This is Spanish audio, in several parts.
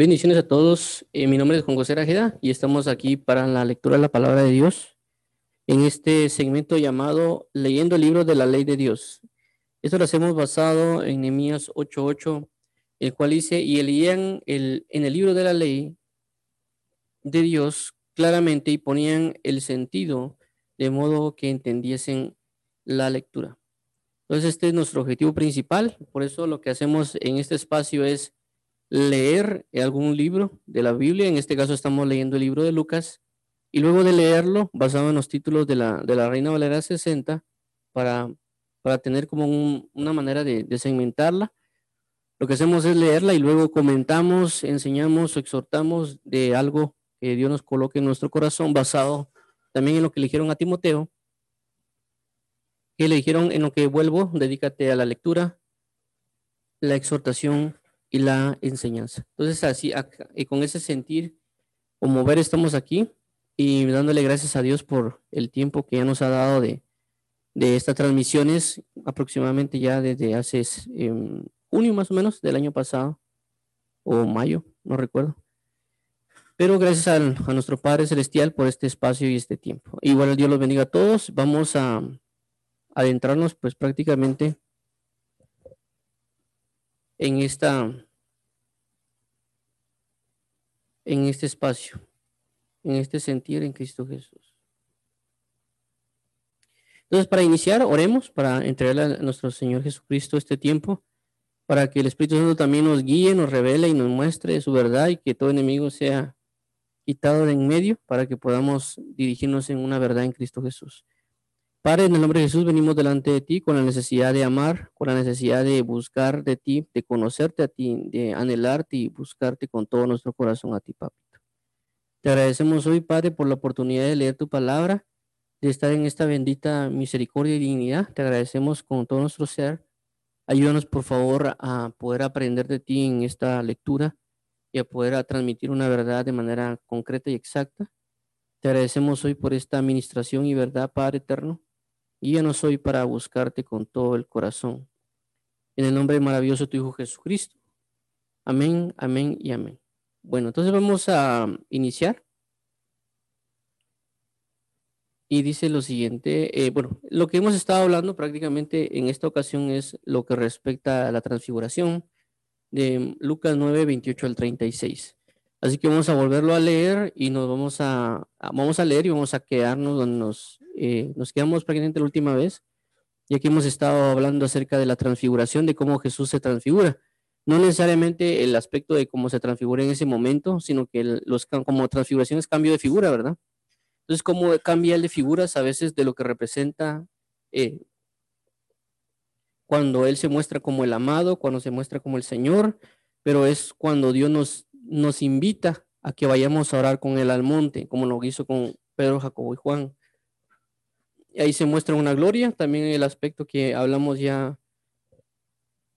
Bendiciones a todos. Eh, mi nombre es Juan José y estamos aquí para la lectura de la palabra de Dios en este segmento llamado Leyendo el libro de la ley de Dios. Esto lo hacemos basado en Nehemías 8:8, el cual dice, y leían el, en el libro de la ley de Dios claramente y ponían el sentido de modo que entendiesen la lectura. Entonces este es nuestro objetivo principal, por eso lo que hacemos en este espacio es leer algún libro de la Biblia, en este caso estamos leyendo el libro de Lucas, y luego de leerlo, basado en los títulos de la, de la Reina Valera 60, para, para tener como una manera de, de segmentarla, lo que hacemos es leerla y luego comentamos, enseñamos o exhortamos de algo que Dios nos coloque en nuestro corazón, basado también en lo que le dijeron a Timoteo, que le dijeron en lo que vuelvo, dedícate a la lectura, la exhortación y la enseñanza. Entonces, así, y con ese sentir o mover estamos aquí y dándole gracias a Dios por el tiempo que ya nos ha dado de, de estas transmisiones, aproximadamente ya desde hace em, junio más o menos del año pasado, o mayo, no recuerdo. Pero gracias a, a nuestro Padre Celestial por este espacio y este tiempo. Igual Dios los bendiga a todos. Vamos a adentrarnos pues prácticamente en esta en este espacio, en este sentir en Cristo Jesús. Entonces, para iniciar, oremos para entregarle a nuestro Señor Jesucristo este tiempo, para que el Espíritu Santo también nos guíe, nos revele y nos muestre su verdad y que todo enemigo sea quitado de en medio para que podamos dirigirnos en una verdad en Cristo Jesús. Padre, en el nombre de Jesús venimos delante de ti con la necesidad de amar, con la necesidad de buscar de ti, de conocerte a ti, de anhelarte y buscarte con todo nuestro corazón a ti, papito. Te agradecemos hoy, Padre, por la oportunidad de leer tu palabra, de estar en esta bendita misericordia y dignidad. Te agradecemos con todo nuestro ser. Ayúdanos, por favor, a poder aprender de ti en esta lectura y a poder transmitir una verdad de manera concreta y exacta. Te agradecemos hoy por esta administración y verdad, Padre eterno Guíanos hoy para buscarte con todo el corazón. En el nombre maravilloso de tu Hijo Jesucristo. Amén, amén y amén. Bueno, entonces vamos a iniciar. Y dice lo siguiente, eh, bueno, lo que hemos estado hablando prácticamente en esta ocasión es lo que respecta a la transfiguración de Lucas 9, 28 al 36. Así que vamos a volverlo a leer y nos vamos a, vamos a leer y vamos a quedarnos donde nos, eh, nos quedamos prácticamente la última vez, ya que hemos estado hablando acerca de la transfiguración, de cómo Jesús se transfigura. No necesariamente el aspecto de cómo se transfigura en ese momento, sino que los, como transfiguración es cambio de figura, ¿verdad? Entonces, cómo cambia el de figuras a veces de lo que representa eh, cuando Él se muestra como el amado, cuando se muestra como el Señor, pero es cuando Dios nos nos invita a que vayamos a orar con él al monte, como lo hizo con Pedro, Jacobo y Juan. Y ahí se muestra una gloria, también el aspecto que hablamos ya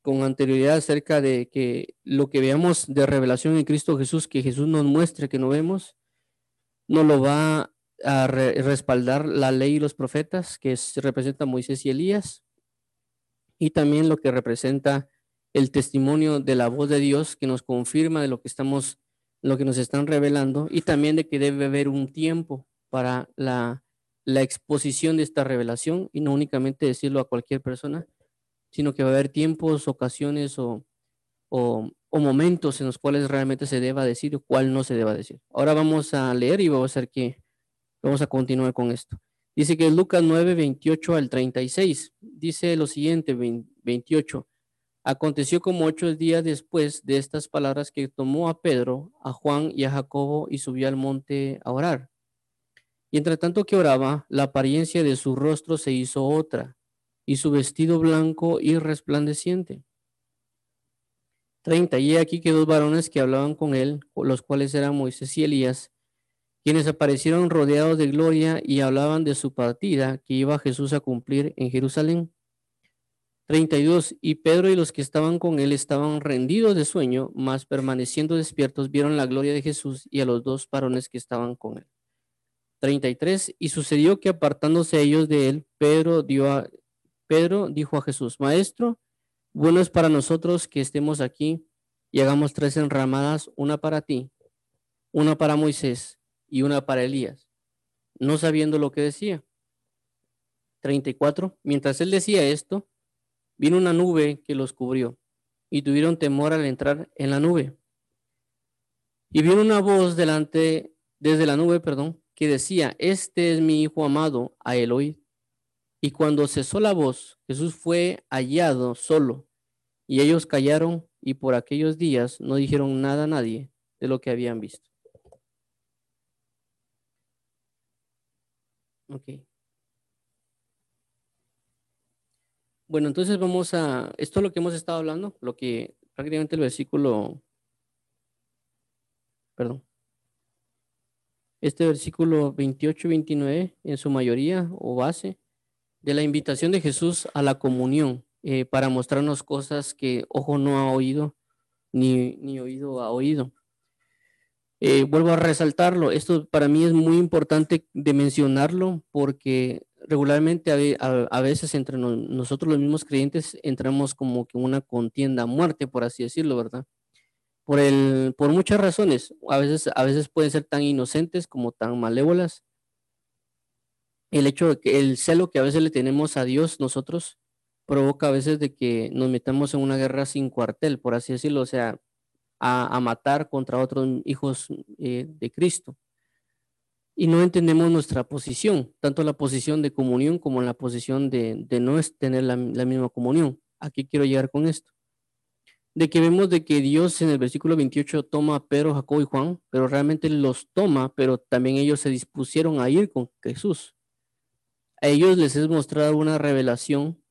con anterioridad acerca de que lo que veamos de revelación en Cristo Jesús, que Jesús nos muestre que no vemos, no lo va a respaldar la ley y los profetas, que representa Moisés y Elías, y también lo que representa el testimonio de la voz de Dios que nos confirma de lo que estamos, lo que nos están revelando y también de que debe haber un tiempo para la, la exposición de esta revelación y no únicamente decirlo a cualquier persona, sino que va a haber tiempos, ocasiones o, o, momentos en los cuales realmente se deba decir o cuál no se deba decir. Ahora vamos a leer y vamos a hacer que vamos a continuar con esto. Dice que Lucas 9, 28 al 36, dice lo siguiente, 28. Aconteció como ocho días después de estas palabras que tomó a Pedro, a Juan y a Jacobo y subió al monte a orar. Y entre tanto que oraba, la apariencia de su rostro se hizo otra, y su vestido blanco y resplandeciente. Treinta. Y aquí que dos varones que hablaban con él, los cuales eran Moisés y Elías, quienes aparecieron rodeados de gloria y hablaban de su partida que iba Jesús a cumplir en Jerusalén. 32. Y Pedro y los que estaban con él estaban rendidos de sueño, mas permaneciendo despiertos vieron la gloria de Jesús y a los dos varones que estaban con él. 33. Y sucedió que apartándose ellos de él, Pedro, dio a, Pedro dijo a Jesús, Maestro, bueno es para nosotros que estemos aquí. y hagamos tres enramadas, una para ti, una para Moisés y una para Elías, no sabiendo lo que decía. 34. Mientras él decía esto, vino una nube que los cubrió y tuvieron temor al entrar en la nube. Y vino una voz delante, desde la nube, perdón, que decía, este es mi hijo amado, a Eloí. Y cuando cesó la voz, Jesús fue hallado solo, y ellos callaron y por aquellos días no dijeron nada a nadie de lo que habían visto. Ok. Bueno, entonces vamos a, esto es lo que hemos estado hablando, lo que prácticamente el versículo, perdón, este versículo 28 y 29 en su mayoría o base de la invitación de Jesús a la comunión eh, para mostrarnos cosas que ojo no ha oído ni, ni oído ha oído. Eh, vuelvo a resaltarlo, esto para mí es muy importante de mencionarlo porque regularmente a, veces entre nosotros los mismos creyentes entramos como que una contienda a muerte, por así decirlo, ¿verdad? Por, el, por muchas razones, a veces, a veces pueden ser tan inocentes como tan malévolas. El hecho de que el celo que a veces le tenemos a Dios nosotros provoca a veces de que nos metamos en una guerra sin cuartel, por así decirlo, o sea, a, matar contra otros hijos eh, de Cristo. Y no entendemos nuestra posición, tanto la posición de comunión como la posición de, no tener la, misma comunión. Aquí quiero llegar con esto. De que vemos de que Dios en el versículo 28 toma a Pedro, Jacob y Juan, pero realmente los toma, pero también ellos se dispusieron a ir con Jesús. A ellos les es mostrada una revelación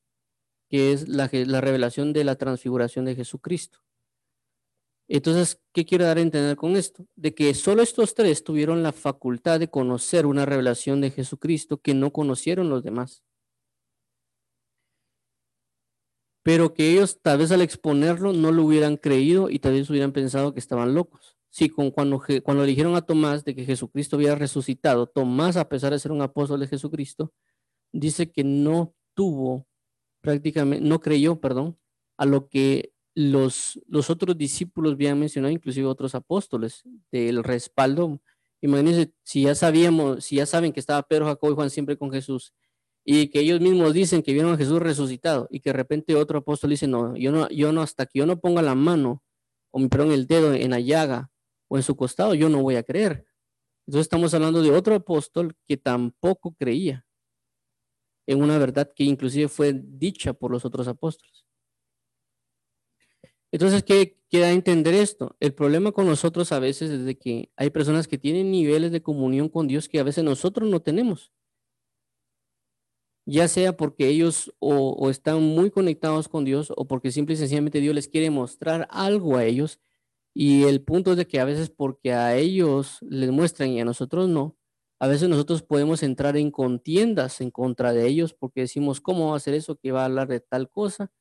que es la, revelación de la transfiguración de Jesucristo. Entonces, ¿qué quiero dar a entender con esto? De que solo estos tres tuvieron la facultad de conocer una revelación de Jesucristo que no conocieron los demás. Pero que ellos tal vez al exponerlo no lo hubieran creído y tal vez hubieran pensado que estaban locos. Sí, cuando, cuando le dijeron a Tomás de que Jesucristo había resucitado, Tomás, a pesar de ser un apóstol de Jesucristo, dice que no tuvo prácticamente, no creyó, perdón, a lo que los, los otros discípulos habían mencionado, inclusive otros apóstoles, del respaldo. Imagínense, si ya sabíamos, si ya saben que estaba Pedro, Jacob y Juan siempre con Jesús, y que ellos mismos dicen que vieron a Jesús resucitado, y que de repente otro apóstol dice, no, yo no, yo no, hasta que yo no ponga la mano, o mi perdón, el dedo en la llaga o en su costado, yo no voy a creer. Entonces estamos hablando de otro apóstol que tampoco creía en una verdad que inclusive fue dicha por los otros apóstoles. Entonces, ¿qué queda entender esto? El problema con nosotros a veces es de que hay personas que tienen niveles de comunión con Dios que a veces nosotros no tenemos. Ya sea porque ellos o, están muy conectados con Dios o porque simple y sencillamente Dios les quiere mostrar algo a ellos. Y el punto es de que a veces porque a ellos les muestran y a nosotros no, a veces nosotros podemos entrar en contiendas en contra de ellos porque decimos, ¿cómo va a hacer eso que va a hablar de tal cosa?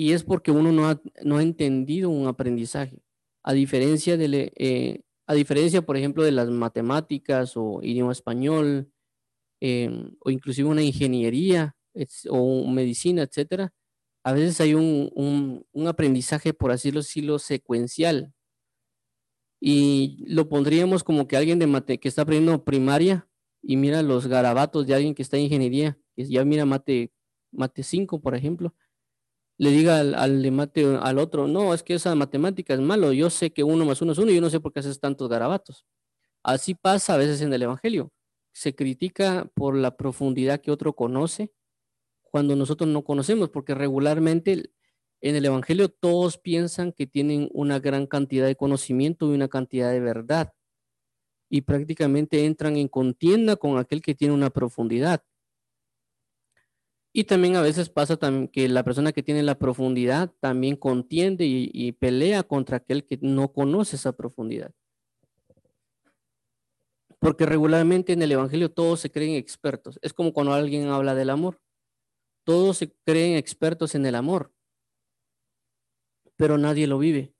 Y es porque uno no ha, no ha entendido un aprendizaje. A diferencia, de, eh, a diferencia, por ejemplo, de las matemáticas o idioma español, em, o inclusive una ingeniería o medicina, etcétera, a veces hay un, un, aprendizaje, por así decirlo, secuencial, y lo pondríamos como que alguien de mate, que está aprendiendo primaria y mira los garabatos de alguien que está en ingeniería, que ya mira mate, mate 5, por ejemplo, le diga al, mate al otro, no, es que esa matemática es malo, yo sé que uno más uno es uno, yo no sé por qué haces tantos garabatos. Así pasa a veces en el Evangelio. Se critica por la profundidad que otro conoce cuando nosotros no conocemos, porque regularmente en el Evangelio todos piensan que tienen una gran cantidad de conocimiento y una cantidad de verdad y prácticamente entran en contienda con aquel que tiene una profundidad. Y también a veces pasa que la persona que tiene la profundidad también contiende y, y pelea contra aquel que no conoce esa profundidad. Porque regularmente en el Evangelio todos se creen expertos. Es como cuando alguien habla del amor. Todos se creen expertos en el amor pero nadie lo vive.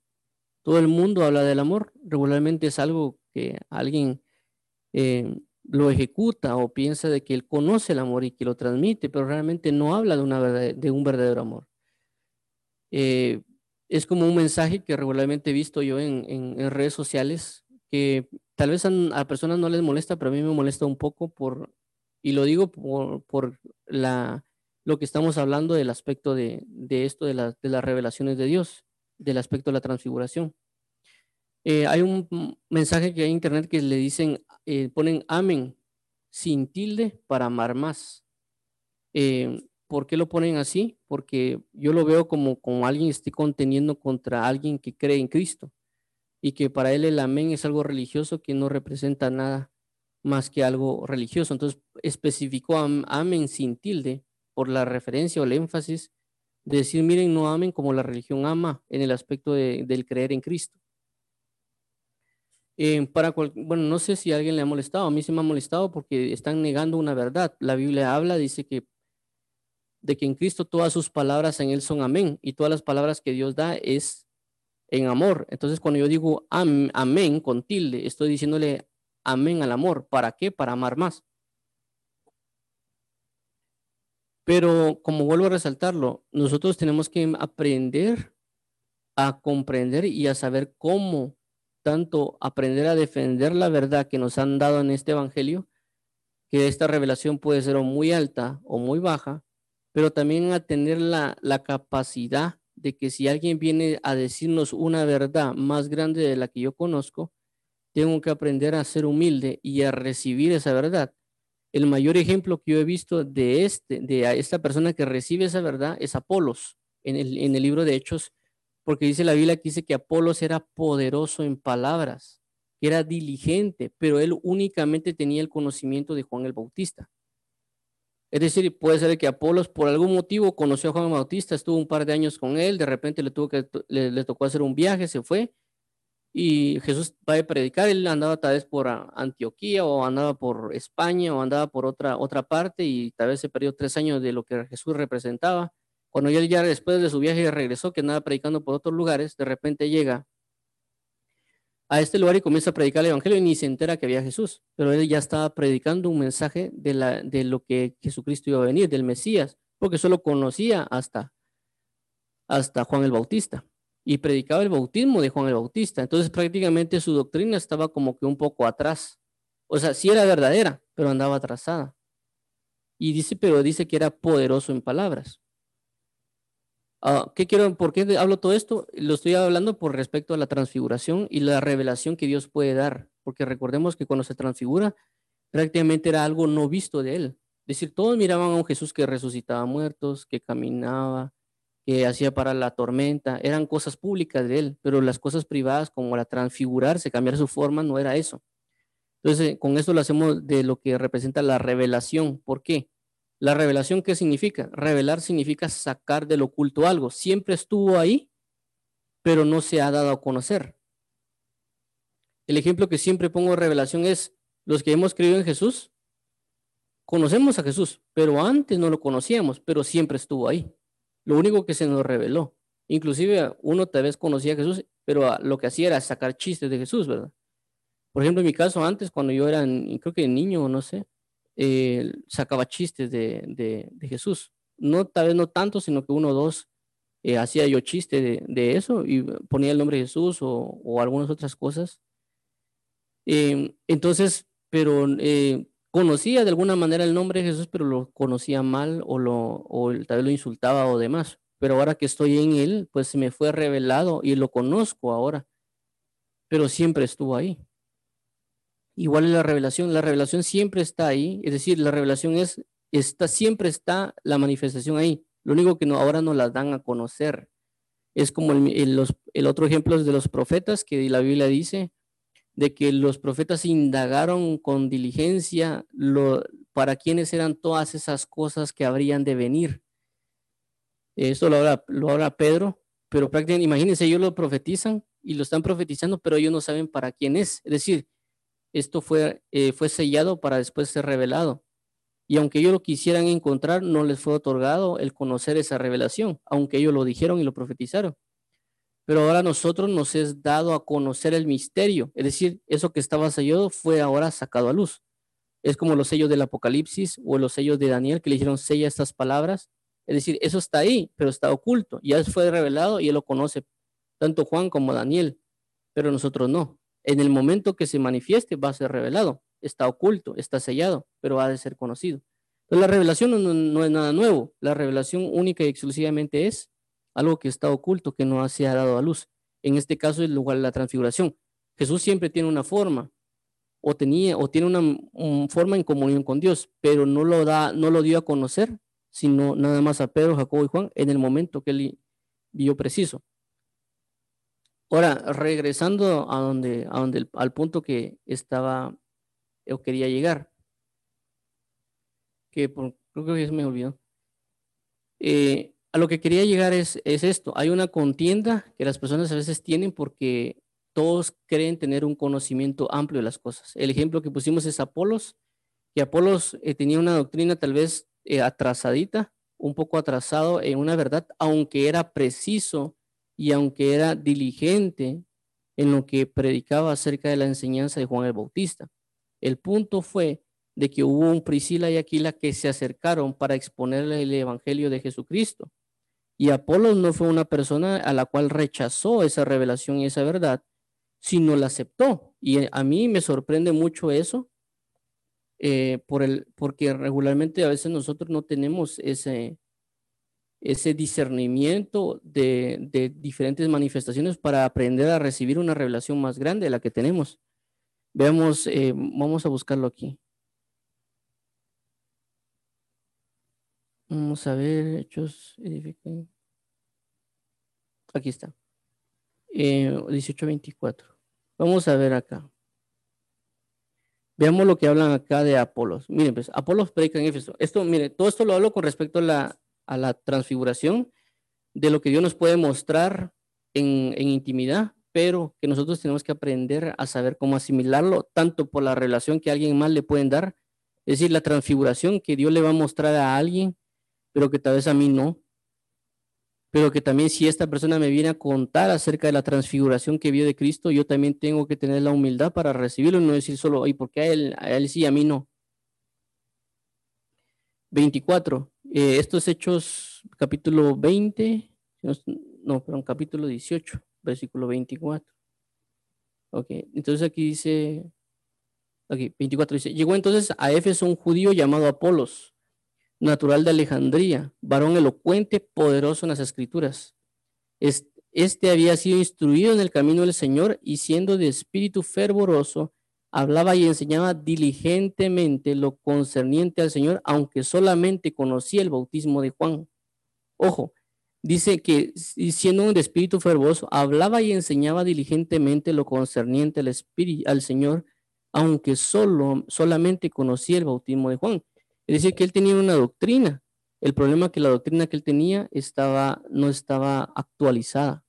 Todo el mundo habla del amor, regularmente es algo que alguien eh, lo ejecuta o piensa de que él conoce el amor y que lo transmite, pero realmente no habla de, una un verdadero amor. Eh, es como un mensaje que regularmente he visto yo en, redes sociales, que tal vez a, personas no les molesta, pero a mí me molesta un poco por, y lo digo por, la, lo que estamos hablando del aspecto de, esto, de, las revelaciones de Dios, del aspecto de la transfiguración. Eh, hay un mensaje que hay en internet que le dicen, eh, ponen amén sin tilde para amar más. Eh, ¿Por qué lo ponen así? Porque yo lo veo como, como alguien esté conteniendo contra alguien que cree en Cristo y que para él el amén es algo religioso que no representa nada más que algo religioso. Entonces especificó amén sin tilde por la referencia o el énfasis de decir, miren, no amen como la religión ama en el aspecto del creer en Cristo. Eh, para bueno, no sé si a alguien le ha molestado, a mí se me ha molestado porque están negando una verdad. La Biblia habla, dice que de que en Cristo todas sus palabras en Él son amén y todas las palabras que Dios da es en amor. Entonces cuando yo digo amén con tilde, estoy diciéndole amén al amor. ¿Para qué? Para amar más. Pero como vuelvo a resaltarlo, nosotros tenemos que aprender a comprender y a saber cómo tanto aprender a defender la verdad que nos han dado en este Evangelio, que esta revelación puede ser muy alta o muy baja, pero también a tener la, la capacidad de que si alguien viene a decirnos una verdad más grande de la que yo conozco, tengo que aprender a ser humilde y a recibir esa verdad. El mayor ejemplo que yo he visto de, este, de esta persona que recibe esa verdad es Apolos en el, en el libro de Hechos, porque dice la Biblia que dice que Apolos era poderoso en palabras, que era diligente, pero él únicamente tenía el conocimiento de Juan el Bautista. Es decir, puede ser que Apolos por algún motivo conoció a Juan Bautista, estuvo un par de años con él, de repente le, tuvo que, le, tocó hacer un viaje, se fue, y Jesús va a predicar, él andaba tal vez por Antioquía o andaba por España o andaba por otra, otra parte y tal vez se perdió tres años de lo que Jesús representaba. Cuando él ya después de su viaje regresó, que andaba predicando por otros lugares, de repente llega a este lugar y comienza a predicar el Evangelio y ni se entera que había Jesús, pero él ya estaba predicando un mensaje de, la, de lo que Jesucristo iba a venir, del Mesías, porque solo conocía hasta, hasta Juan el Bautista y predicaba el bautismo de Juan el Bautista. Entonces prácticamente su doctrina estaba como que un poco atrás. O sea, sí era verdadera, pero andaba atrasada. Y dice, pero dice que era poderoso en palabras. Ah, ¿qué quiero, ¿Por qué hablo todo esto? Lo estoy hablando por respecto a la transfiguración y la revelación que Dios puede dar, porque recordemos que cuando se transfigura, prácticamente era algo no visto de él. Es decir, todos miraban a un Jesús que resucitaba muertos, que caminaba, que hacía para la tormenta, eran cosas públicas de él, pero las cosas privadas como la transfigurarse, cambiar su forma, no era eso. Entonces, con esto lo hacemos de lo que representa la revelación. ¿Por qué? La revelación, ¿qué significa? Revelar significa sacar del oculto algo. Siempre estuvo ahí, pero no se ha dado a conocer. El ejemplo que siempre pongo de revelación es los que hemos creído en Jesús. Conocemos a Jesús, pero antes no lo conocíamos, pero siempre estuvo ahí. Lo único que se nos reveló. Inclusive uno tal vez conocía a Jesús, pero lo que hacía era sacar chistes de Jesús, ¿verdad? Por ejemplo, en mi caso antes, cuando yo era, creo que niño, no sé, eh, sacaba chistes de, Jesús. No, tal vez no tanto, sino que uno o dos eh, hacía yo chiste de, eso y ponía el nombre de Jesús o, algunas otras cosas. Em, entonces, pero eh, conocía de alguna manera el nombre de Jesús, pero lo conocía mal o, lo, o tal vez lo insultaba o demás. Pero ahora que estoy en él, pues se me fue revelado y lo conozco ahora. Pero siempre estuvo ahí. Igual es la revelación, la revelación siempre está ahí, es decir, la revelación es, está, siempre está la manifestación ahí. Lo único que no, ahora no la dan a conocer. Es como el, los, el otro ejemplo es de los profetas, que la Biblia dice, de que los profetas indagaron con diligencia lo, para quiénes eran todas esas cosas que habrían de venir. Esto lo habla, lo habla Pedro, pero prácticamente, imagínense, ellos lo profetizan y lo están profetizando, pero ellos no saben para quién es. Es decir, esto fue, eh, fue sellado para después ser revelado. Y aunque ellos lo quisieran encontrar, no les fue otorgado el conocer esa revelación, aunque ellos lo dijeron y lo profetizaron. Pero ahora a nosotros nos es dado a conocer el misterio, es decir, eso que estaba sellado fue ahora sacado a luz. Es como los sellos del Apocalipsis o los sellos de Daniel que le dijeron sella estas palabras. Es decir, eso está ahí, pero está oculto. Ya fue revelado y él lo conoce tanto Juan como Daniel, pero nosotros no. En el momento que se manifieste va a ser revelado, está oculto, está sellado, pero ha de ser conocido. La revelación no, no es nada nuevo, la revelación única y exclusivamente es algo que está oculto, que no se ha dado a luz. En este caso es lugar de la transfiguración. Jesús siempre tiene una forma, o tenía, o tiene una forma en comunión con Dios, pero no lo da, no lo dio a conocer, sino nada más a Pedro, Jacobo y Juan en el momento que él vio preciso. Ahora, regresando a donde, a donde, al punto que estaba o quería llegar, que creo que se me olvidó. Eh, a lo que quería llegar es, es esto. Hay una contienda que las personas a veces tienen porque todos creen tener un conocimiento amplio de las cosas. El ejemplo que pusimos es Apolos, que Apolos eh, tenía una doctrina tal vez eh, atrasadita, un poco atrasado en una verdad, aunque era preciso y aunque era diligente en lo que predicaba acerca de la enseñanza de Juan el Bautista. El punto fue de que hubo un Priscila y Aquila que se acercaron para exponerle el Evangelio de Jesucristo. Y Apolos no fue una persona a la cual rechazó esa revelación y esa verdad, sino la aceptó. Y a mí me sorprende mucho eso, eh, por el, porque regularmente a veces nosotros no tenemos ese, ese discernimiento de, diferentes manifestaciones para aprender a recibir una revelación más grande de la que tenemos. Veamos, eh, vamos a buscarlo aquí. Vamos a ver, hechos, Aquí está. Eh, 1824. Vamos a ver acá. Veamos lo que hablan acá de Apolos. Miren, pues Apolos predica en Éfeso. Esto, mire, todo esto lo hablo con respecto a la, a la transfiguración, de lo que Dios nos puede mostrar en, intimidad, pero que nosotros tenemos que aprender a saber cómo asimilarlo, tanto por la relación que alguien más le pueden dar, es decir, la transfiguración que Dios le va a mostrar a alguien pero que tal vez a mí no. Pero que también si esta persona me viene a contar acerca de la transfiguración que vio de Cristo, yo también tengo que tener la humildad para recibirlo y no decir solo, ¿y por qué a él, a él sí, a mí no? 24. Eh, estos hechos, capítulo 20, no, perdón, capítulo 18, versículo 24. Ok, entonces aquí dice, aquí, 24 dice, llegó entonces a Éfeso un judío llamado Apolos natural de Alejandría, varón elocuente, poderoso en las escrituras. Este había sido instruido en el camino del Señor y siendo de espíritu fervoroso, hablaba y enseñaba diligentemente lo concerniente al Señor, aunque solamente conocía el bautismo de Juan. Ojo, dice que siendo de espíritu fervoroso, hablaba y enseñaba diligentemente lo concerniente al, espíritu, al Señor, aunque solo, solamente conocía el bautismo de Juan. Es decir, que él tenía una doctrina. El problema es que la doctrina que él tenía estaba, no estaba actualizada.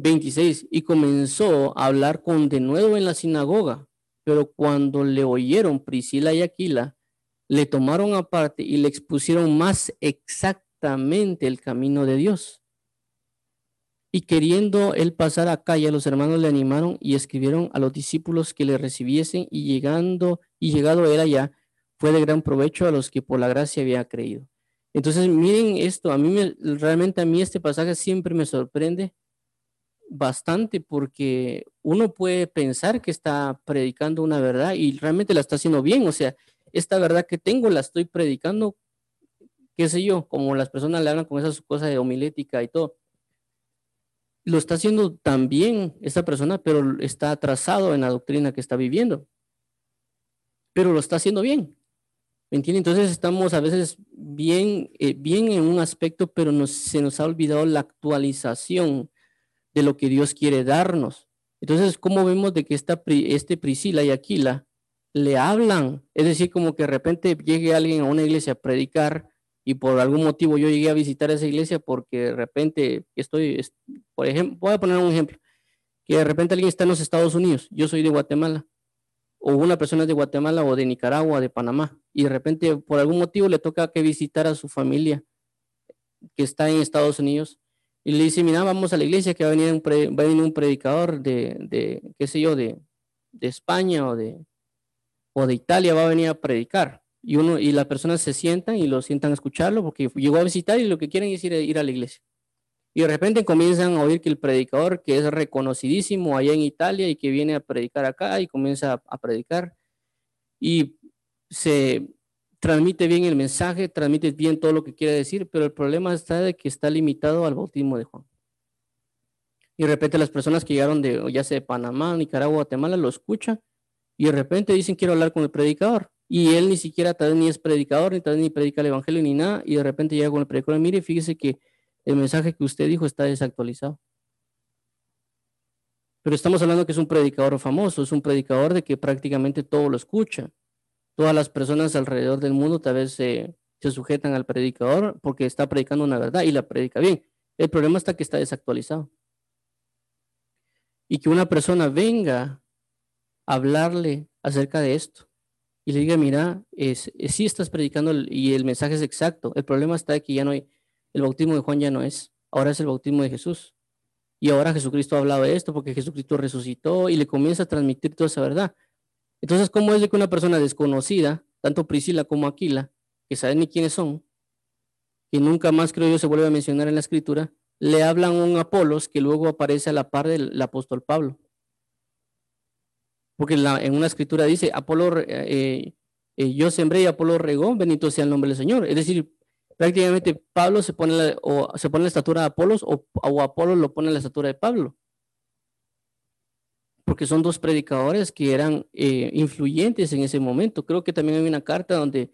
26. Y comenzó a hablar con de nuevo en la sinagoga, pero cuando le oyeron Priscila y Aquila, le tomaron aparte y le expusieron más exactamente el camino de Dios. Y queriendo él pasar a calle, los hermanos le animaron y escribieron a los discípulos que le recibiesen y llegando y llegado él allá, fue de gran provecho a los que por la gracia había creído. Entonces, miren esto, a mí me, realmente a mí este pasaje siempre me sorprende bastante porque uno puede pensar que está predicando una verdad y realmente la está haciendo bien, o sea, esta verdad que tengo la estoy predicando, qué sé yo, como las personas le hablan con esas cosas de homilética y todo. Lo está haciendo también esta persona, pero está atrasado en la doctrina que está viviendo. Pero lo está haciendo bien. ¿Me Entonces estamos a veces bien, eh, bien en un aspecto, pero nos, se nos ha olvidado la actualización de lo que Dios quiere darnos. Entonces, ¿cómo vemos de que esta, este Priscila y Aquila le hablan? Es decir, como que de repente llegue alguien a una iglesia a predicar y por algún motivo yo llegué a visitar esa iglesia porque de repente estoy, por ejemplo, voy a poner un ejemplo, que de repente alguien está en los Estados Unidos, yo soy de Guatemala, o una persona de Guatemala o de Nicaragua, de Panamá, y de repente por algún motivo le toca que visitar a su familia que está en Estados Unidos y le dice, mira, vamos a la iglesia que va a venir un, a venir un predicador de, de, qué sé yo, de, de España o de, o de Italia, va a venir a predicar. Y, uno, y las personas se sientan y lo sientan a escucharlo porque llegó a visitar y lo que quieren es ir, ir a la iglesia. Y de repente comienzan a oír que el predicador, que es reconocidísimo allá en Italia y que viene a predicar acá y comienza a, predicar y se transmite bien el mensaje, transmite bien todo lo que quiere decir, pero el problema está de que está limitado al bautismo de Juan. Y de repente las personas que llegaron de, ya sea de Panamá, Nicaragua, Guatemala, lo escuchan y de repente dicen quiero hablar con el predicador. Y él ni siquiera tal vez ni es predicador, ni tal vez ni predica el evangelio ni nada. Y de repente llega con el predicador, mire, fíjese que el mensaje que usted dijo está desactualizado. Pero estamos hablando que es un predicador famoso, es un predicador de que prácticamente todo lo escucha. Todas las personas alrededor del mundo tal vez se, se sujetan al predicador porque está predicando una verdad y la predica bien. El problema está que está desactualizado. Y que una persona venga a hablarle acerca de esto y le diga, mira, es, sí estás predicando y el mensaje es exacto. El problema está que ya no hay, el bautismo de Juan ya no es, ahora es el bautismo de Jesús. Y ahora Jesucristo ha hablado de esto porque Jesucristo resucitó y le comienza a transmitir toda esa verdad. Entonces, ¿cómo es de que una persona desconocida, tanto Priscila como Aquila, que saben ni quiénes son, que nunca más creo yo se vuelve a mencionar en la escritura, le hablan a un Apolos que luego aparece a la par del apóstol Pablo? Porque en una escritura dice, Apolo, eh, eh, yo sembré y Apolo regó, bendito sea el nombre del Señor. Es decir, prácticamente Pablo se pone la, o se pone la estatura de Apolos o, Apolo lo pone la estatura de Pablo. Porque son dos predicadores que eran eh, influyentes en ese momento. Creo que también hay una carta donde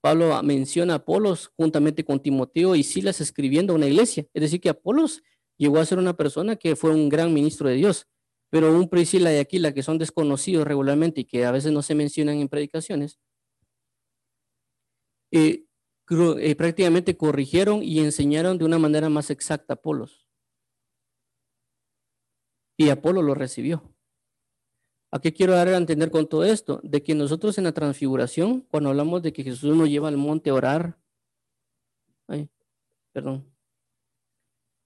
Pablo menciona a Apolos juntamente con Timoteo y Silas escribiendo a una iglesia. Es decir, que Apolos llegó a ser una persona que fue un gran ministro de Dios. Pero un Priscila y Aquila, que son desconocidos regularmente y que a veces no se mencionan en predicaciones, eh, eh, prácticamente corrigieron y enseñaron de una manera más exacta a Apolos. Y Apolo lo recibió. ¿A qué quiero dar a entender con todo esto? De que nosotros en la transfiguración, cuando hablamos de que Jesús nos lleva al monte a orar, ay, perdón,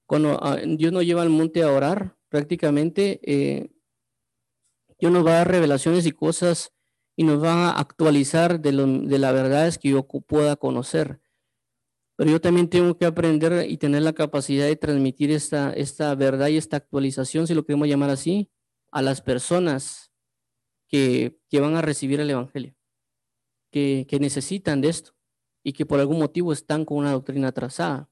cuando ah, Dios nos lleva al monte a orar, prácticamente eh, Dios nos va a dar revelaciones y cosas y nos va a actualizar de, lo, de las verdades que yo pueda conocer. Pero yo también tengo que aprender y tener la capacidad de transmitir esta, esta verdad y esta actualización, si lo queremos llamar así, a las personas que, que van a recibir el Evangelio, que, que necesitan de esto y que por algún motivo están con una doctrina atrasada.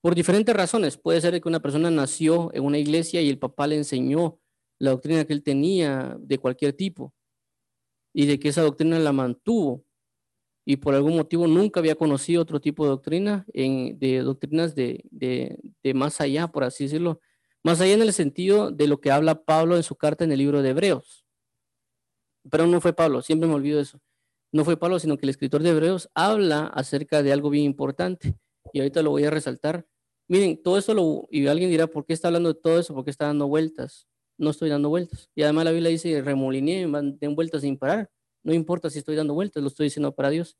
Por diferentes razones. Puede ser que una persona nació en una iglesia y el papá le enseñó la doctrina que él tenía de cualquier tipo y de que esa doctrina la mantuvo y por algún motivo nunca había conocido otro tipo de doctrina, en, de doctrinas de, más allá, por así decirlo, más allá en el sentido de lo que habla Pablo en su carta en el libro de Hebreos. Pero no fue Pablo, siempre me olvido eso. No fue Pablo, sino que el escritor de Hebreos habla acerca de algo bien importante y ahorita lo voy a resaltar. Miren, todo eso lo, y alguien dirá, ¿por qué está hablando de todo eso? ¿Por qué está dando vueltas? No estoy dando vueltas. Y además la Biblia dice, remoliné, den vueltas sin parar. No importa si estoy dando vueltas, lo estoy diciendo para Dios.